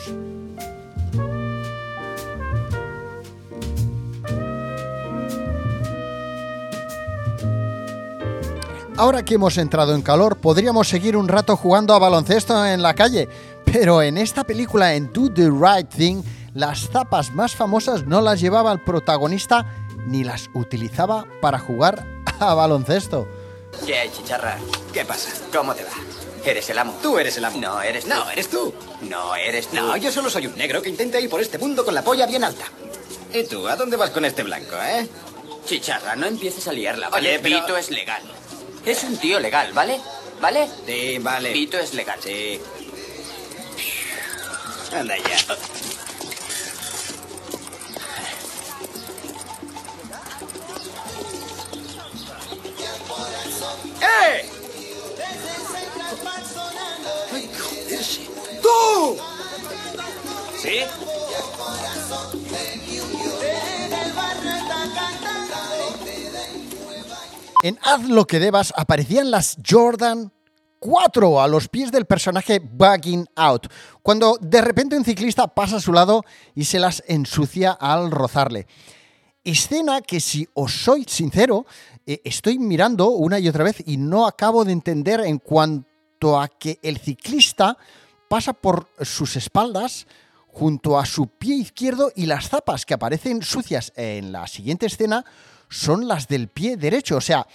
[SPEAKER 1] Ahora que hemos entrado en calor, podríamos seguir un rato jugando a baloncesto en la calle, pero en esta película, en Do the Right Thing, las zapas más famosas no las llevaba el protagonista ni las utilizaba para jugar a baloncesto.
[SPEAKER 12] ¿Qué hay, chicharra? ¿Qué pasa? ¿Cómo te va? ¿Eres el amo? Tú eres el amo. No, eres tú. No, eres tú. No, eres tú. No, yo solo soy un negro que intenta ir por este mundo con la polla bien alta. ¿Y tú? ¿A dónde vas con este blanco, eh? Chicharra, no empieces a liarla, ¿vale? Oye, pero... Vito es legal. Es un tío legal, ¿vale? ¿Vale? Sí, vale. Vito es legal. Sí. Anda ya. ¡Eh! ¡Tú! ¿Sí?
[SPEAKER 1] En Haz lo que debas aparecían las Jordan 4 a los pies del personaje Bugging Out, cuando de repente un ciclista pasa a su lado y se las ensucia al rozarle. Escena que si os soy sincero, eh, estoy mirando una y otra vez y no acabo de entender en cuanto a que el ciclista pasa por sus espaldas junto a su pie izquierdo y las zapas que aparecen sucias en la siguiente escena son las del pie derecho. O sea,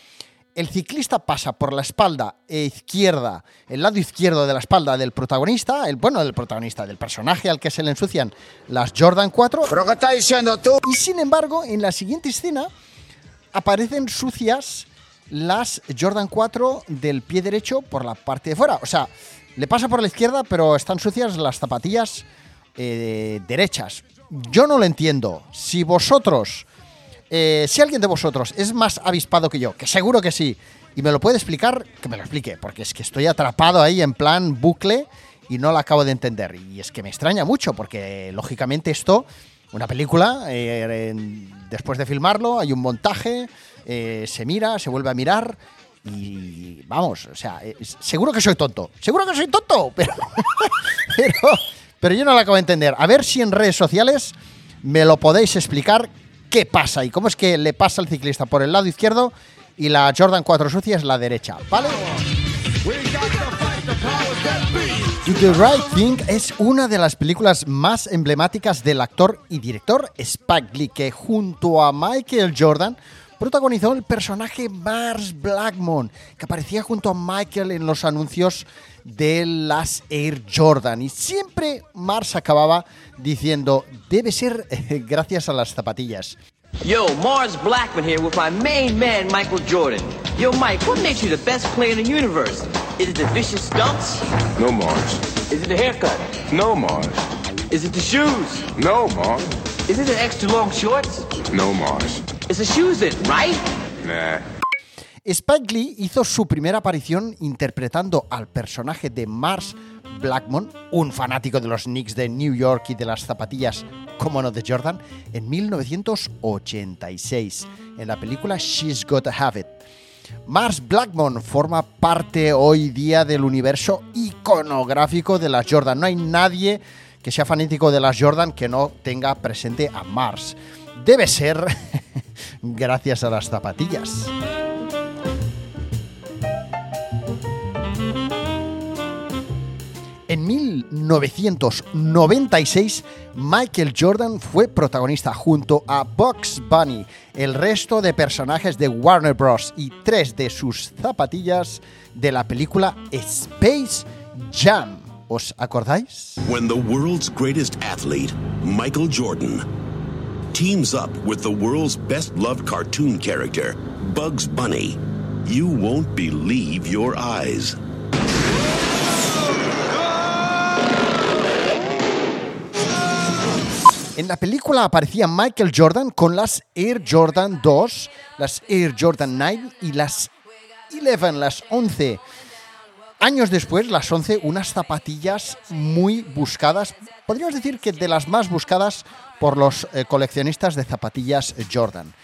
[SPEAKER 1] el ciclista pasa por la espalda izquierda, el lado izquierdo de la espalda del protagonista, el bueno del protagonista, del personaje al que se le ensucian las Jordan 4.
[SPEAKER 13] ¿Pero qué estás diciendo tú?
[SPEAKER 1] Y sin embargo, en la siguiente escena aparecen sucias las Jordan 4 del pie derecho por la parte de fuera. O sea, le pasa por la izquierda, pero están sucias las zapatillas eh, derechas. Yo no lo entiendo. Si vosotros, eh, si alguien de vosotros es más avispado que yo, que seguro que sí, y me lo puede explicar, que me lo explique, porque es que estoy atrapado ahí en plan bucle y no lo acabo de entender. Y es que me extraña mucho, porque lógicamente esto, una película, eh, después de filmarlo, hay un montaje, eh, se mira, se vuelve a mirar. Y vamos, o sea, eh, seguro que soy tonto. Seguro que soy tonto, [laughs] pero, pero yo no lo acabo de entender. A ver si en redes sociales me lo podéis explicar qué pasa y cómo es que le pasa al ciclista por el lado izquierdo y la Jordan 4 sucia es la derecha, ¿vale? Do the Right Thing es una de las películas más emblemáticas del actor y director Spike Lee, que junto a Michael Jordan protagonizó el personaje Mars Blackmon, que aparecía junto a Michael en los anuncios de las Air Jordan. Y siempre Mars acababa diciendo, debe ser eh, gracias a las zapatillas.
[SPEAKER 14] Yo, Mars Blackman here with my main man, Michael Jordan. Yo, Mike, what makes you the best player in the universe? Is it the vicious stunts?
[SPEAKER 15] No, Mars.
[SPEAKER 14] Is it the haircut?
[SPEAKER 15] No, Mars.
[SPEAKER 14] Is it the shoes?
[SPEAKER 15] No, Mars.
[SPEAKER 14] Is it the extra long shorts?
[SPEAKER 15] No, Mars.
[SPEAKER 14] It's the shoes then, right?
[SPEAKER 15] Nah.
[SPEAKER 1] Spike Lee hizo su primera aparición interpretando al personaje de Mars Blackmon, un fanático de los Knicks de New York y de las zapatillas, como no de Jordan, en 1986, en la película She's Gotta Have It. Mars Blackmon forma parte hoy día del universo iconográfico de las Jordan. No hay nadie que sea fanático de las Jordan que no tenga presente a Mars. Debe ser [laughs] gracias a las zapatillas. 1996, Michael Jordan fue protagonista junto a Bugs Bunny, el resto de personajes de Warner Bros. y tres de sus zapatillas de la película Space Jam. ¿Os acordáis?
[SPEAKER 16] When the world's greatest athlete, Michael Jordan, teams up with the world's best loved cartoon character, Bugs Bunny, you won't believe your eyes.
[SPEAKER 1] En la película aparecía Michael Jordan con las Air Jordan 2, las Air Jordan 9 y las 11, las 11. Años después, las 11, unas zapatillas muy buscadas, podríamos decir que de las más buscadas por los eh, coleccionistas de zapatillas Jordan.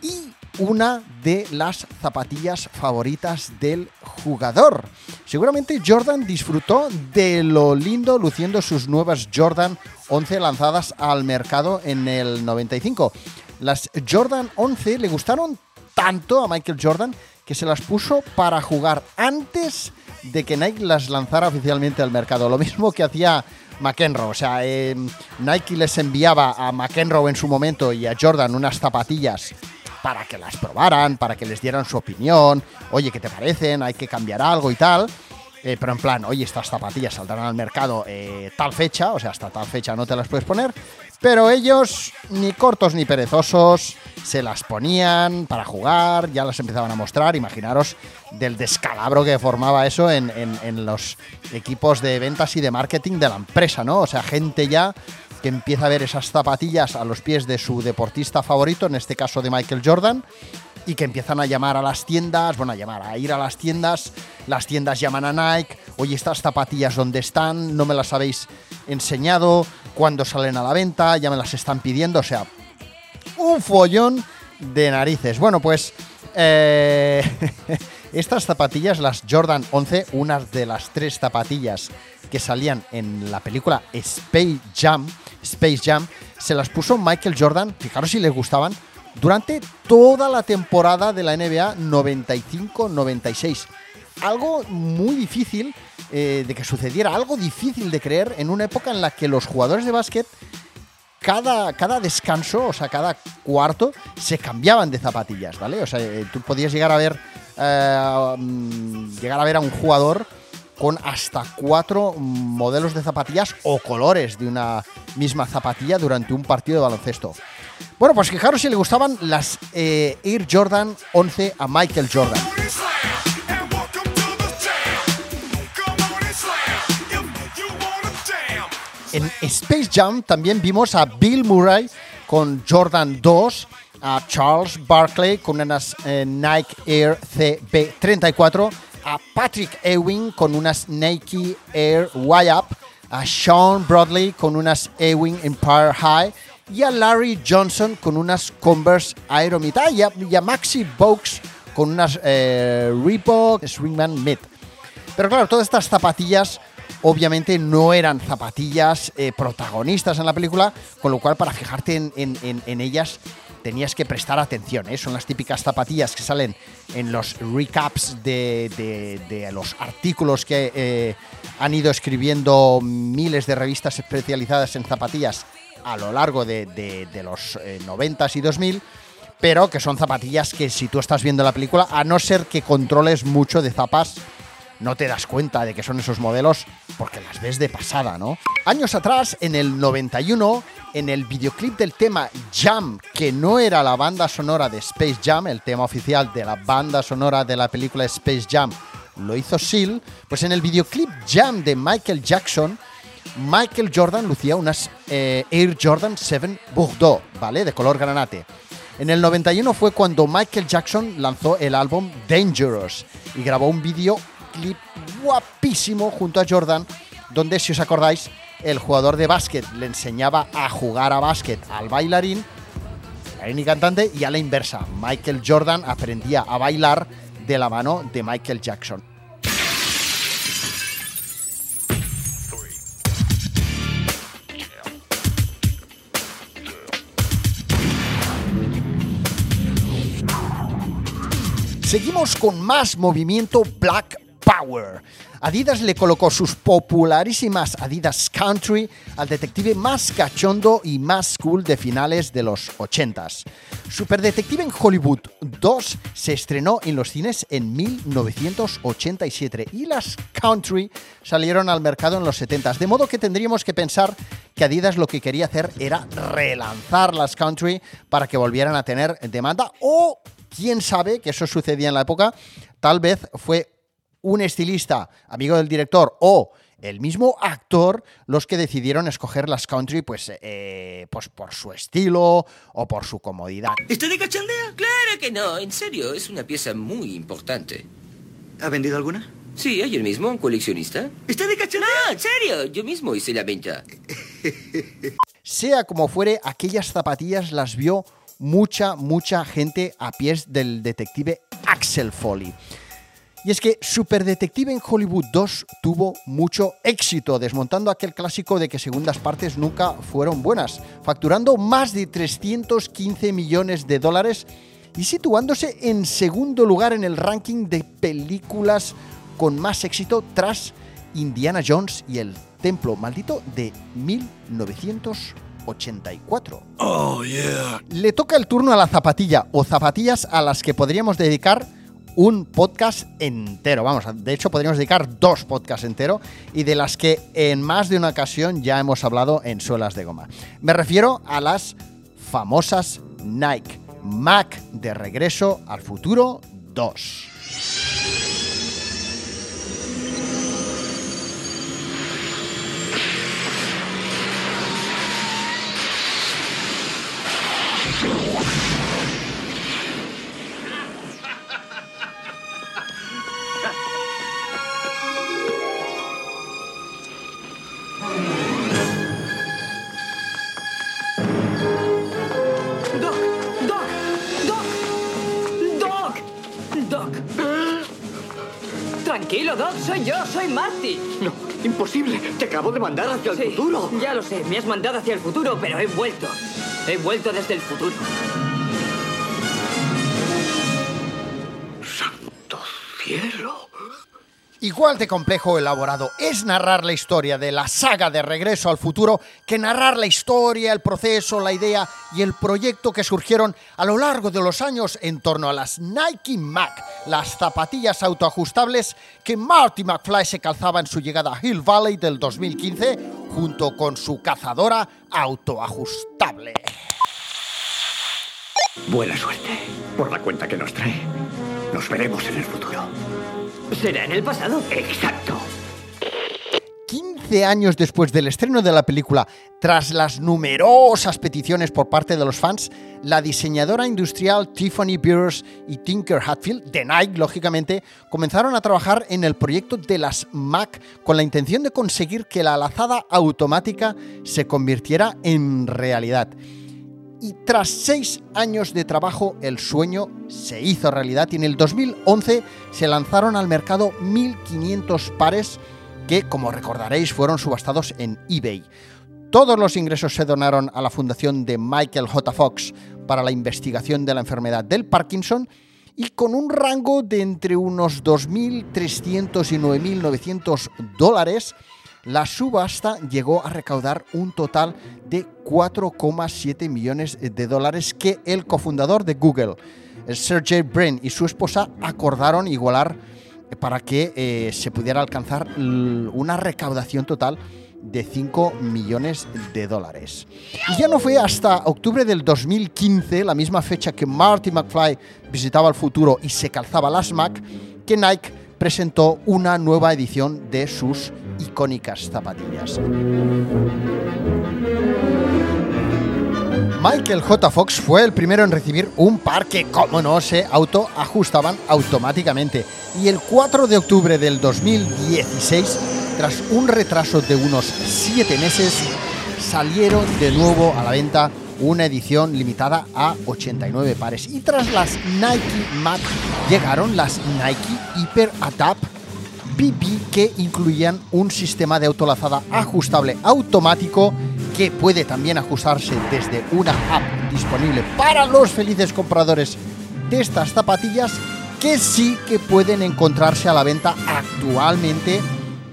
[SPEAKER 1] Y una de las zapatillas favoritas del jugador. Seguramente Jordan disfrutó de lo lindo luciendo sus nuevas Jordan 11 lanzadas al mercado en el 95. Las Jordan 11 le gustaron tanto a Michael Jordan que se las puso para jugar antes de que Nike las lanzara oficialmente al mercado. Lo mismo que hacía McEnroe. O sea, eh, Nike les enviaba a McEnroe en su momento y a Jordan unas zapatillas para que las probaran, para que les dieran su opinión. Oye, ¿qué te parecen? Hay que cambiar algo y tal. Eh, pero en plan, oye, estas zapatillas saldrán al mercado eh, tal fecha, o sea, hasta tal fecha no te las puedes poner. Pero ellos, ni cortos ni perezosos, se las ponían para jugar, ya las empezaban a mostrar. Imaginaros del descalabro que formaba eso en, en- en los equipos de ventas y de marketing de la empresa, ¿no? O sea, gente ya que empieza a ver esas zapatillas a los pies de su deportista favorito, en este caso de Michael Jordan, y que empiezan a llamar a las tiendas, bueno, a llamar, a ir a las tiendas, las tiendas llaman a Nike, oye, estas zapatillas dónde están, no me las habéis enseñado, cuándo salen a la venta, ya me las están pidiendo, o sea, un follón de narices. Bueno, pues eh, [laughs] estas zapatillas, las Jordan 11, unas de las tres zapatillas que salían en la película Space Jam, Space Jam, se las puso Michael Jordan, fijaros si les gustaban, durante toda la temporada de la NBA 95-96. Algo muy difícil eh, de que sucediera, algo difícil de creer en una época en la que los jugadores de básquet cada, cada descanso, o sea, cada cuarto, se cambiaban de zapatillas, ¿vale? O sea, eh, tú podías llegar a ver, eh, mm, llegar a ver a un jugador con hasta cuatro modelos de zapatillas o colores de una misma zapatilla durante un partido de baloncesto. Bueno, pues fijaros si le gustaban las eh, Air Jordan 11 a Michael Jordan. En Space Jam también vimos a Bill Murray con Jordan 2, a Charles Barkley con unas eh, Nike Air CB34, a Patrick Ewing con unas Nike Air Y-Up, a Sean Bradley con unas Ewing Empire High y a Larry Johnson con unas Converse Aeromit ah, y, a, Maxi Box con unas eh, Reebok Swingman Mid. Pero claro, todas estas zapatillas obviamente no eran zapatillas eh, protagonistas en la película, con lo cual para fijarte en, ellas tenías que prestar atención. ¿eh? Son las típicas zapatillas que salen en los recaps de, de- de los artículos que eh, han ido escribiendo miles de revistas especializadas en zapatillas a lo largo de, los eh, 90s y 2000 pero que son zapatillas que si tú estás viendo la película, a no ser que controles mucho de zapas, no te das cuenta de que son esos modelos porque las ves de pasada, ¿no? Años atrás, en el 91, en el videoclip del tema Jam, que no era la banda sonora de Space Jam, el tema oficial de la banda sonora de la película Space Jam, lo hizo Seal, pues en el videoclip Jam de Michael Jackson, Michael Jordan lucía unas eh, Air Jordan 7 Bordeaux, ¿vale? De color granate. En el 91 fue cuando Michael Jackson lanzó el álbum Dangerous y grabó un videoclip guapísimo junto a Jordan, donde, si os acordáis, el jugador de básquet le enseñaba a jugar a básquet al bailarín, bailarín y cantante, y a la inversa. Michael Jordan aprendía a bailar de la mano de Michael Jackson. Seguimos con más movimiento Black Power. Adidas le colocó sus popularísimas Adidas Country al detective más cachondo y más cool de finales de los 80s. Superdetective en Hollywood 2 se estrenó en los cines en 1987 y las Country salieron al mercado en los 70s. De modo que tendríamos que pensar que Adidas lo que quería hacer era relanzar las Country para que volvieran a tener demanda o quién sabe que eso sucedía en la época, tal vez fue un estilista, amigo del director o el mismo actor los que decidieron escoger las country pues, eh, pues por su estilo o por su comodidad.
[SPEAKER 13] ¿Está de cachondeo? Claro que no, en serio, es una pieza muy importante. ¿Ha vendido alguna? Sí, ayer mismo, un coleccionista. ¿Está de cachondeo? No, en serio, yo mismo hice la venta. [laughs]
[SPEAKER 1] Sea como fuere, aquellas zapatillas las vio mucha, mucha gente a pies del detective Axel Foley. Y es que Super Detective en Hollywood 2 tuvo mucho éxito, desmontando aquel clásico de que segundas partes nunca fueron buenas, facturando más de 315 millones de dólares y situándose en segundo lugar en el ranking de películas con más éxito tras Indiana Jones y el Templo Maldito de 1984.
[SPEAKER 16] Oh, yeah.
[SPEAKER 1] Le toca el turno a la zapatilla o zapatillas a las que podríamos dedicar un podcast entero. Vamos, de hecho podríamos dedicar dos podcasts enteros y de las que en más de una ocasión ya hemos hablado en suelas de goma. Me refiero a las famosas Nike Mac de regreso al futuro 2.
[SPEAKER 8] Tranquilo, Doc, soy yo, soy Marty.
[SPEAKER 17] No, imposible. Te acabo de mandar hacia el futuro.
[SPEAKER 8] Ya lo sé, me has mandado hacia el futuro, pero he vuelto. He vuelto desde el futuro.
[SPEAKER 17] Cielo.
[SPEAKER 1] Igual de complejo elaborado es narrar la historia de la saga de Regreso al Futuro que narrar la historia, el proceso, la idea y el proyecto que surgieron a lo largo de los años en torno a las Nike Mac, las zapatillas autoajustables que Marty McFly se calzaba en su llegada a Hill Valley del 2015 junto con su cazadora autoajustable.
[SPEAKER 17] Buena suerte por la cuenta que nos trae. Nos veremos en el futuro.
[SPEAKER 8] ¿Será en el pasado?
[SPEAKER 17] Exacto.
[SPEAKER 1] 15 años después del estreno de la película, tras las numerosas peticiones por parte de los fans, la diseñadora industrial Tiffany Beers y Tinker Hatfield, de Nike, lógicamente, comenzaron a trabajar en el proyecto de las Mac con la intención de conseguir que la lazada automática se convirtiera en realidad. Y tras seis años de trabajo, el sueño se hizo realidad y en el 2011 se lanzaron al mercado 1.500 pares que, como recordaréis, fueron subastados en eBay. Todos los ingresos se donaron a la fundación de Michael J. Fox para la investigación de la enfermedad del Parkinson y con un rango de entre unos 2.300 y 9.900 dólares, la subasta llegó a recaudar un total de 4,7 millones de dólares que el cofundador de Google, Sergey Brin y su esposa acordaron igualar para que eh, se pudiera alcanzar una recaudación total de 5 millones de dólares. Y ya no fue hasta octubre del 2015, la misma fecha que Marty McFly visitaba el futuro y se calzaba las Mac, que Nike presentó una nueva edición de sus icónicas zapatillas. Michael J. Fox fue el primero en recibir un par que, como no, se autoajustaban automáticamente. Y el 4 de octubre del 2016, tras un retraso de unos 7 meses, salieron de nuevo a la venta una edición limitada a 89 pares. Y tras las Nike Mac llegaron las Nike Hyper Adapt BB que incluían un sistema de autolazada ajustable automático que puede también ajustarse desde una app disponible para los felices compradores de estas zapatillas que sí que pueden encontrarse a la venta actualmente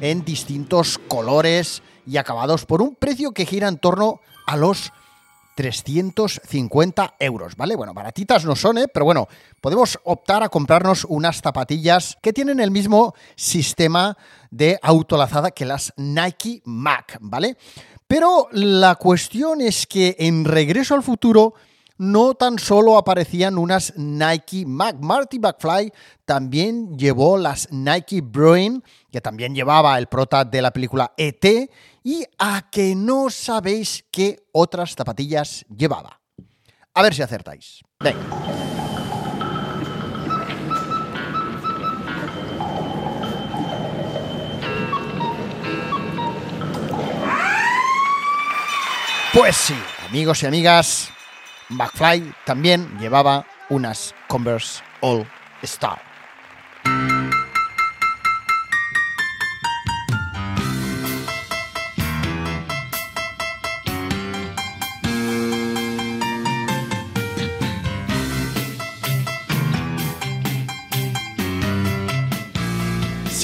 [SPEAKER 1] en distintos colores y acabados por un precio que gira en torno a los 350 euros, ¿vale? Bueno, baratitas no son, ¿eh? Pero bueno, podemos optar a comprarnos unas zapatillas que tienen el mismo sistema de autolazada que las Nike Mac, ¿vale? Pero la cuestión es que en Regreso al Futuro no tan solo aparecían unas Nike Mac. Marty McFly también llevó las Nike Bruin, que también llevaba el prota de la película ET, y a que no sabéis qué otras zapatillas llevaba. A ver si acertáis. Venga. Pues sí, amigos y amigas, McFly también llevaba unas Converse All Star.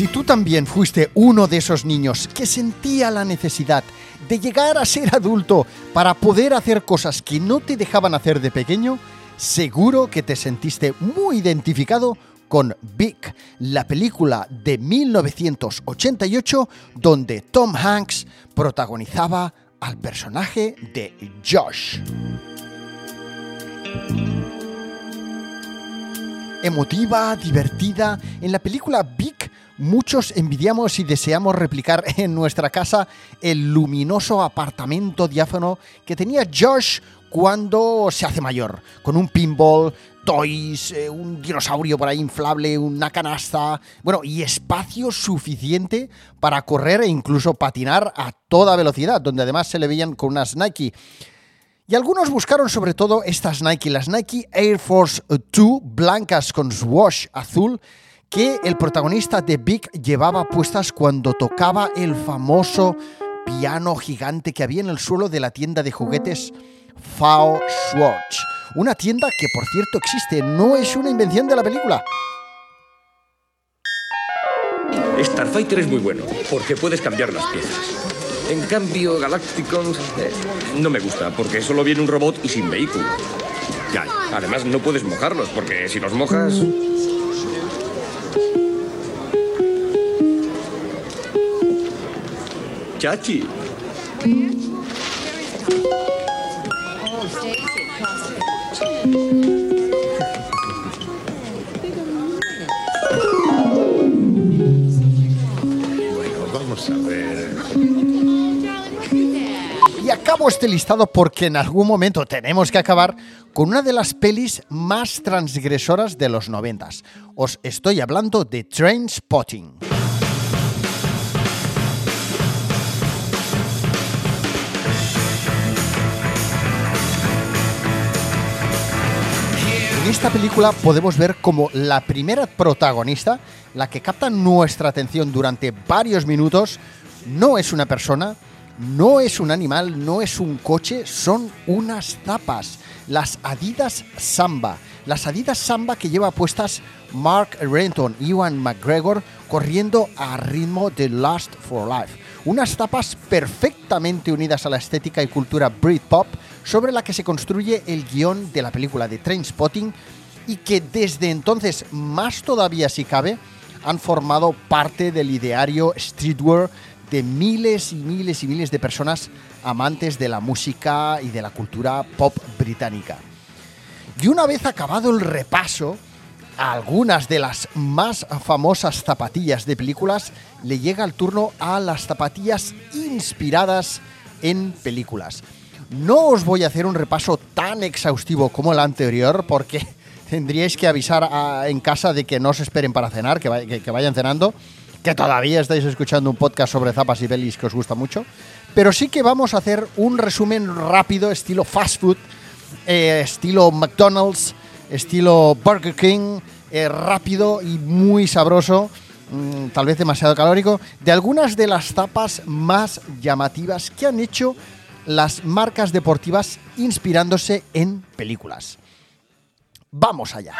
[SPEAKER 1] Si tú también fuiste uno de esos niños que sentía la necesidad de llegar a ser adulto para poder hacer cosas que no te dejaban hacer de pequeño, seguro que te sentiste muy identificado con Big, la película de 1988 donde Tom Hanks protagonizaba al personaje de Josh. Emotiva, divertida, en la película Big muchos envidiamos y deseamos replicar [laughs] en nuestra casa el luminoso apartamento diáfano que tenía Josh cuando se hace mayor, con un pinball, toys, eh, un dinosaurio por ahí inflable, una canasta, bueno, y espacio suficiente para correr e incluso patinar a toda velocidad, donde además se le veían con unas Nike. Y algunos buscaron sobre todo estas Nike, las Nike Air Force 2 blancas con swoosh azul, que el protagonista de Big llevaba puestas cuando tocaba el famoso piano gigante que había en el suelo de la tienda de juguetes Fao Schwartz. Una tienda que, por cierto, existe, no es una invención de la película.
[SPEAKER 18] Starfighter es muy bueno, porque puedes cambiar las piezas. En cambio, Galacticons eh, no me gusta, porque solo viene un robot y sin vehículo. Además no puedes mojarlos, porque si los mojas... Chachi.
[SPEAKER 15] Where? Where is
[SPEAKER 1] Oh, Stacy. Este listado porque en algún momento tenemos que acabar con una de las pelis más transgresoras de los noventas. Os estoy hablando de Train Spotting. En esta película podemos ver como la primera protagonista, la que capta nuestra atención durante varios minutos, no es una persona, no es un animal, no es un coche, son unas tapas, las Adidas Samba. Las Adidas Samba que lleva puestas Mark Renton y Ewan McGregor corriendo a ritmo de Lust for Life. Unas tapas perfectamente unidas a la estética y cultura Britpop sobre la que se construye el guion de la película de Trainspotting y que desde entonces, más todavía si cabe, han formado parte del ideario streetwear de miles y miles y miles de personas amantes de la música y de la cultura pop británica. Y una vez acabado el repaso a algunas de las más famosas zapatillas de películas, le llega el turno a las zapatillas inspiradas en películas. No os voy a hacer un repaso tan exhaustivo como el anterior porque [laughs] tendríais que avisar a- en casa de que no os esperen para cenar, que, que vayan cenando, que todavía estáis escuchando un podcast sobre zapas y pelis que os gusta mucho. Pero sí que vamos a hacer un resumen rápido, estilo fast food, eh, estilo McDonald's, estilo Burger King, eh, rápido y muy sabroso, mm, tal vez demasiado calórico, de algunas de las tapas más llamativas que han hecho las marcas deportivas inspirándose en películas. Vamos allá.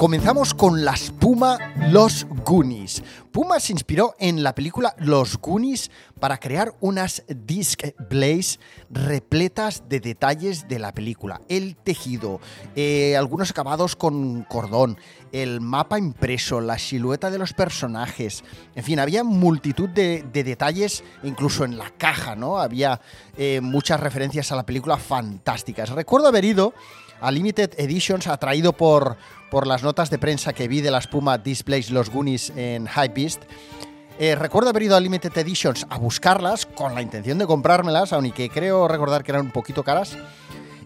[SPEAKER 1] Comenzamos con las Puma Los Goonies. Puma se inspiró en la película Los Goonies para crear unas displays repletas de detalles de la película. El tejido, eh, algunos acabados con cordón, el mapa impreso, la silueta de los personajes. En fin, había multitud de, de detalles, incluso en la caja, ¿no? Había eh, muchas referencias a la película fantásticas. Recuerdo haber ido a Limited Editions atraído por, por las notas de prensa que vi de las Puma Displays Los Goonies en Hypebeast. Eh, recuerdo haber ido a Limited Editions a buscarlas con la intención de comprármelas, aunque creo recordar que eran un poquito caras.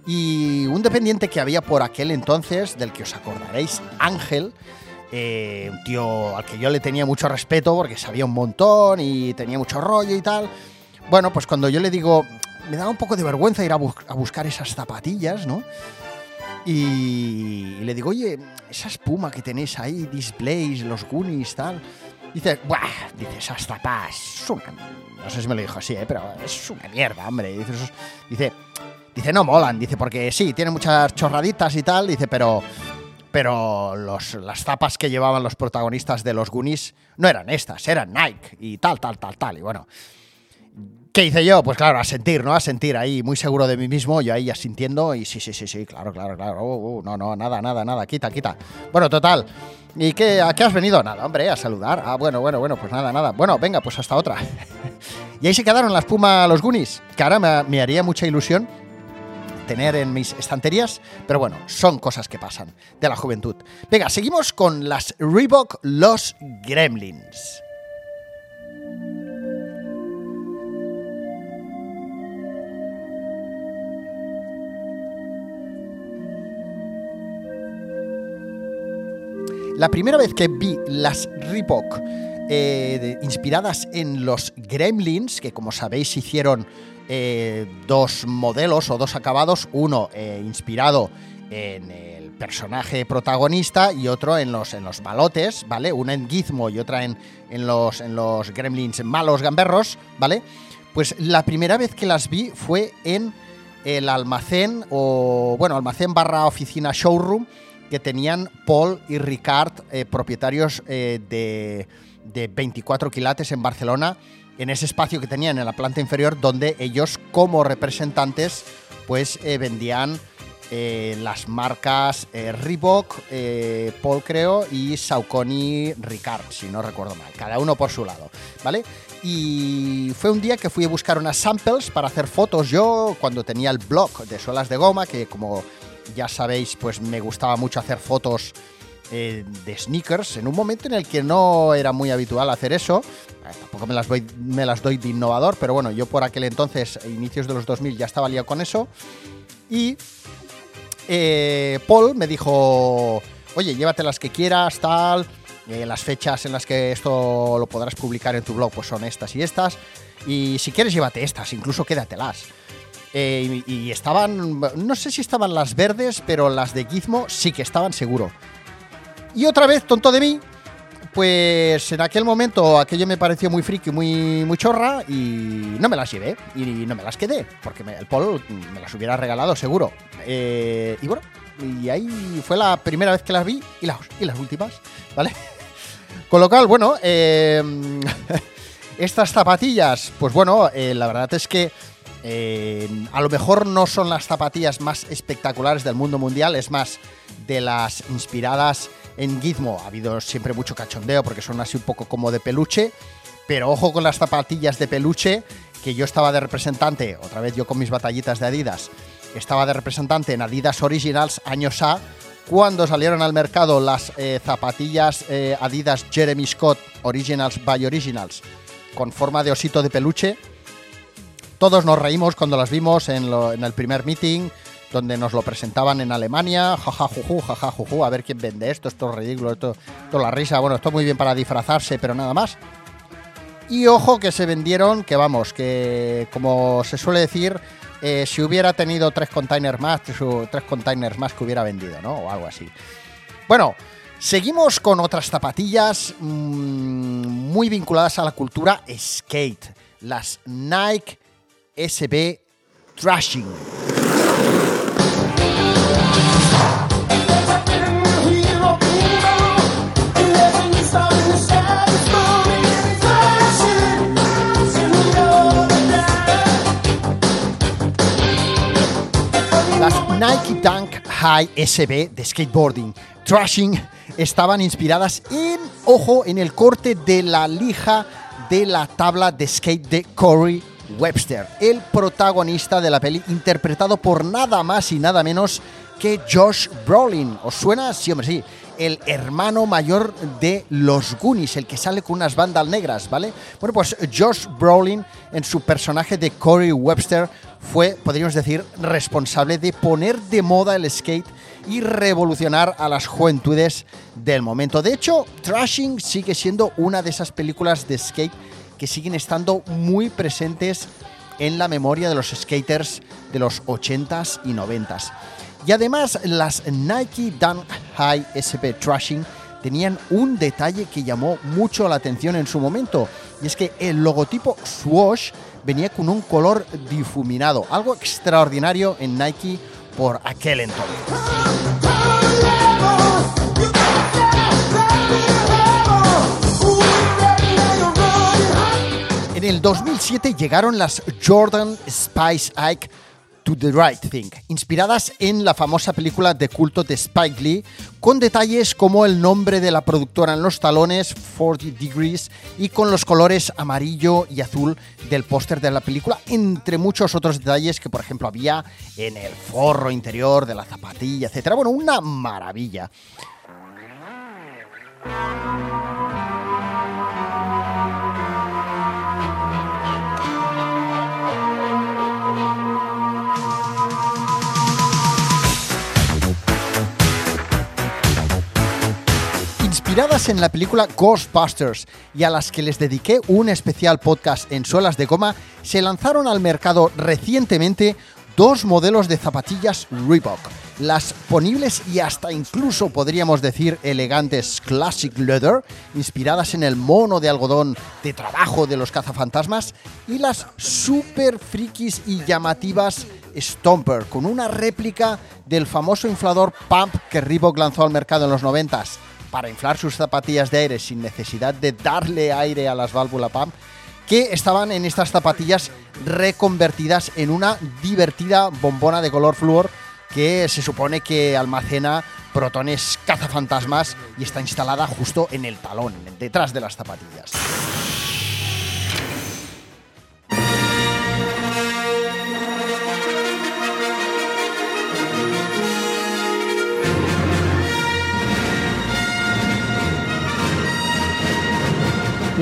[SPEAKER 1] Y un dependiente que había por aquel entonces, del que os acordaréis, Ángel, eh, un tío al que yo le tenía mucho respeto porque sabía un montón y tenía mucho rollo y tal. Bueno, pues cuando yo le digo, me daba un poco de vergüenza ir a buscar esas zapatillas, ¿no? Y le digo, oye, esa espuma que tenéis ahí, displays, los Goonies, tal. Dice, ¡buah! Dice, esas tapas, es una... No sé si me lo dijo así, ¿eh? pero es una mierda, hombre. Dice, dice, dice, no molan, dice, porque sí, tienen muchas chorraditas y tal, dice, pero... Pero los, las tapas que llevaban los protagonistas de los Goonies no eran estas, eran Nike y tal, tal, tal, tal. Y bueno, ¿Qué hice yo? Pues claro, a sentir, ¿no? A sentir ahí, muy seguro de mí mismo, yo ahí asintiendo y sí, sí, sí, sí, claro, claro, claro. Uh, uh, no, no, nada, nada, nada, quita, quita. Bueno, total. ¿Y qué, a qué has venido? Nada, hombre, a saludar. Ah, bueno, bueno, bueno, pues nada, nada. Bueno, venga, pues hasta otra. [laughs] y ahí se quedaron las Puma los Goonies, que ahora me, me haría mucha ilusión tener en mis estanterías, pero bueno, son cosas que pasan de la juventud. Venga, seguimos con las Reebok Los Gremlins. La primera vez que vi las Reebok eh, inspiradas en los Gremlins, que como sabéis hicieron eh, dos modelos o dos acabados, uno eh, inspirado en el personaje protagonista y otro en los, en los ¿vale? Una en Gizmo y otra en, en los, en los Gremlins malos gamberros, ¿vale? Pues la primera vez que las vi fue en el almacén o, bueno, almacén barra oficina showroom que tenían Paul y Ricard, eh, propietarios eh, de, de 24 quilates en Barcelona, en ese espacio que tenían en la planta inferior donde ellos como representantes pues eh, vendían las marcas eh, Reebok, Paul creo, y Saucony Ricard, si no recuerdo mal, cada uno por su lado, ¿vale? Y fue un día que fui a buscar unas samples para hacer fotos yo cuando tenía el blog de suelas de goma, que como ya sabéis, pues me gustaba mucho hacer fotos eh, de sneakers, en un momento en el que no era muy habitual hacer eso. Eh, Tampoco me las, doy, de innovador, pero bueno, yo por aquel entonces, inicios de los 2000, ya estaba liado con eso. Y eh, Paul me dijo, oye, llévate las que quieras, tal. eh, las fechas en las que esto lo podrás publicar en tu blog pues son estas y estas. Y si quieres, llévate estas, incluso quédatelas. Eh, y, estaban, no sé si estaban las verdes, pero las de Gizmo sí que estaban seguro. Y otra vez, tonto de mí, pues en aquel momento aquello me pareció muy friki, muy, muy chorra y no me las llevé y no me las quedé, porque me- el Paul me las hubiera regalado seguro. Eh, y bueno, y ahí fue la primera vez que las vi y las, y las últimas, ¿vale? [laughs] Con lo cual, bueno, eh, [laughs] estas zapatillas, pues bueno, eh, la verdad es que eh, a lo mejor no son las zapatillas más espectaculares del mundo mundial, es más, de las inspiradas en Gizmo ha habido siempre mucho cachondeo porque son así un poco como de peluche, pero ojo con las zapatillas de peluche, que yo estaba de representante, otra vez yo con mis batallitas de Adidas, estaba de representante en Adidas Originals años A, cuando salieron al mercado las eh, zapatillas eh, Adidas Jeremy Scott Originals by Originals con forma de osito de peluche. Todos nos reímos cuando las vimos en, el primer meeting, donde nos lo presentaban en Alemania, jaja juju, jaja juju, a ver quién vende esto, esto es ridículo, esto, es la risa, bueno, esto muy bien para disfrazarse, pero nada más. Y ojo que se vendieron, que vamos, que como se suele decir, eh, si hubiera tenido tres containers más, tres containers más que hubiera vendido, ¿no? O algo así. Bueno, seguimos con otras zapatillas mm, muy vinculadas a la cultura skate, las Nike SB Trashing. Las Nike Dunk High SB de skateboarding Trashing estaban inspiradas en, ojo, en el corte de la lija de la tabla de skate de Corey Webster, el protagonista de la peli, interpretado por nada más y nada menos que Josh Brolin. ¿Os suena? Sí, hombre, sí. El hermano mayor de los Goonies, el que sale con unas bandas negras, ¿vale? Bueno, pues Josh Brolin, en su personaje de Corey Webster, fue, podríamos decir, responsable de poner de moda el skate y revolucionar a las juventudes del momento. De hecho, Trashing sigue siendo una de esas películas de skate que siguen estando muy presentes en la memoria de los skaters de los 80s y 90s. Y además, las Nike Dunk High SP Trashing tenían un detalle que llamó mucho la atención en su momento, y es que el logotipo Swoosh venía con un color difuminado, algo extraordinario en Nike por aquel entonces. En el 2007 llegaron las Jordan Spice Ike To the Right Thing, inspiradas en la famosa película de culto de Spike Lee, con detalles como el nombre de la productora en los talones, 40 Degrees, y con los colores amarillo y azul del póster de la película, entre muchos otros detalles que, por ejemplo, había en el forro interior de la zapatilla, etc. Bueno, una maravilla. Inspiradas en la película Ghostbusters y a las que les dediqué un especial podcast en suelas de goma, se lanzaron al mercado recientemente dos modelos de zapatillas Reebok. Las ponibles y hasta incluso podríamos decir elegantes Classic Leather, inspiradas en el mono de algodón de trabajo de los cazafantasmas, y las super frikis y llamativas Stomper, con una réplica del famoso inflador Pump que Reebok lanzó al mercado en los 90 para inflar sus zapatillas de aire sin necesidad de darle aire a las válvulas Pump que estaban en estas zapatillas reconvertidas en una divertida bombona de color flúor que se supone que almacena protones cazafantasmas y está instalada justo en el talón, detrás de las zapatillas.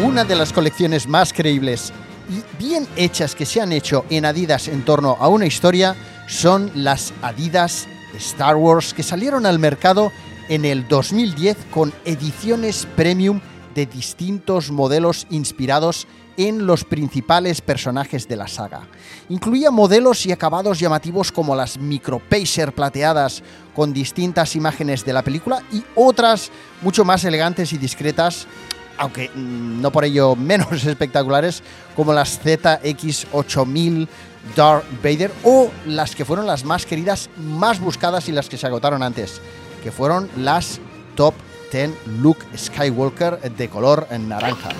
[SPEAKER 1] Una de las colecciones más creíbles y bien hechas que se han hecho en Adidas en torno a una historia son las Adidas Star Wars que salieron al mercado en el 2010 con ediciones premium de distintos modelos inspirados en los principales personajes de la saga. Incluía modelos y acabados llamativos como las Micro Pacer plateadas con distintas imágenes de la película y otras mucho más elegantes y discretas aunque mm, no por ello [laughs] menos espectaculares, como las ZX8000 Darth Vader o las que fueron las más queridas, más buscadas y las que se agotaron antes, que fueron las Top 10 Luke Skywalker de color naranja.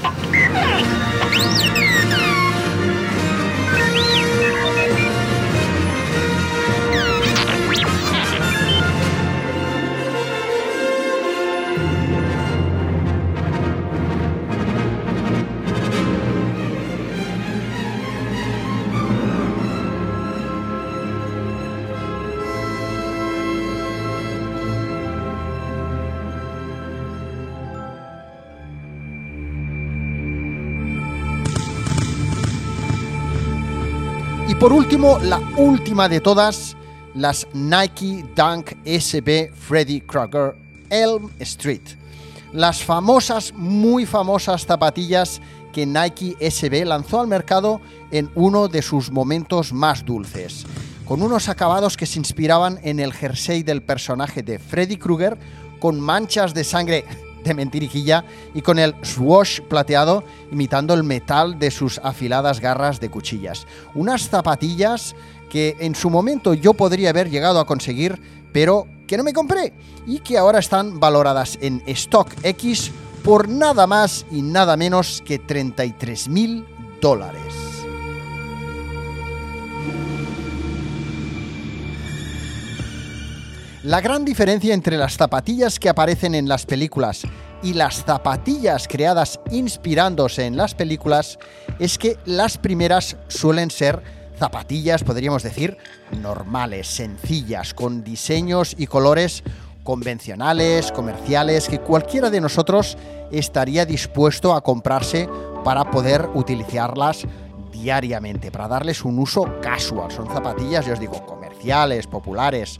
[SPEAKER 1] Por último, la última de todas, las Nike Dunk SB Freddy Krueger Elm Street. Las famosas, muy famosas zapatillas que Nike SB lanzó al mercado en uno de sus momentos más dulces, con unos acabados que se inspiraban en el jersey del personaje de Freddy Krueger, con manchas de sangre de mentirijilla y con el swoosh plateado imitando el metal de sus afiladas garras de cuchillas. Unas zapatillas que en su momento yo podría haber llegado a conseguir, pero que no me compré y que ahora están valoradas en StockX por nada más y nada menos que 33 mil dólares. La gran diferencia entre las zapatillas que aparecen en las películas y las zapatillas creadas inspirándose en las películas es que las primeras suelen ser zapatillas, podríamos decir, normales, sencillas, con diseños y colores convencionales, comerciales, que cualquiera de nosotros estaría dispuesto a comprarse para poder utilizarlas diariamente, para darles un uso casual. Son zapatillas, yo os digo, comerciales, populares,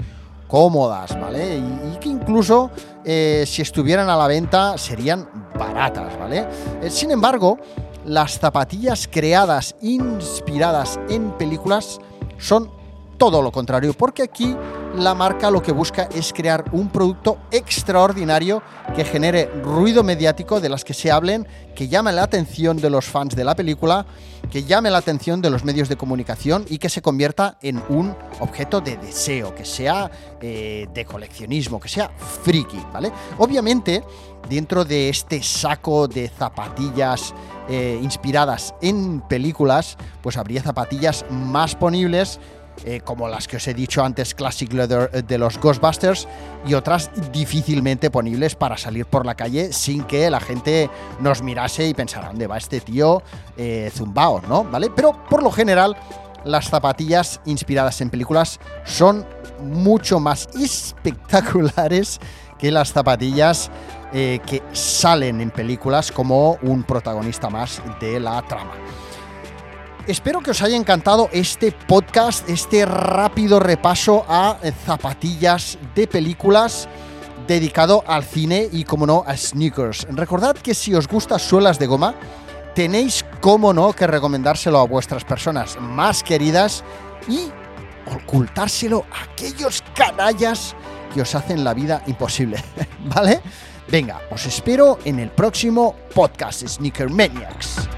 [SPEAKER 1] cómodas, ¿vale? Y, que incluso eh, si estuvieran a la venta serían baratas, ¿vale? Eh, sin embargo, las zapatillas creadas, inspiradas en películas, son todo lo contrario, porque aquí la marca lo que busca es crear un producto extraordinario que genere ruido mediático de las que se hablen, que llame la atención de los fans de la película, que llame la atención de los medios de comunicación y que se convierta en un objeto de deseo, que sea eh, de coleccionismo, que sea friki, ¿vale? Obviamente, dentro de este saco de zapatillas eh, inspiradas en películas, pues habría zapatillas más ponibles eh, como las que os he dicho antes, Classic Leather eh, de los Ghostbusters, y otras difícilmente ponibles para salir por la calle sin que la gente nos mirase y pensara, ¿dónde va este tío eh, zumbao, ¿no? ¿Vale? Pero por lo general, las zapatillas inspiradas en películas son mucho más espectaculares que las zapatillas que salen en películas como un protagonista más de la trama. Espero que os haya encantado este podcast, este rápido repaso a zapatillas de películas dedicado al cine y, como no, a sneakers. Recordad que si os gusta suelas de goma, tenéis, como no, que recomendárselo a vuestras personas más queridas y ocultárselo a aquellos canallas que os hacen la vida imposible, [laughs] ¿vale? Venga, os espero en el próximo podcast Sneaker Maniacs.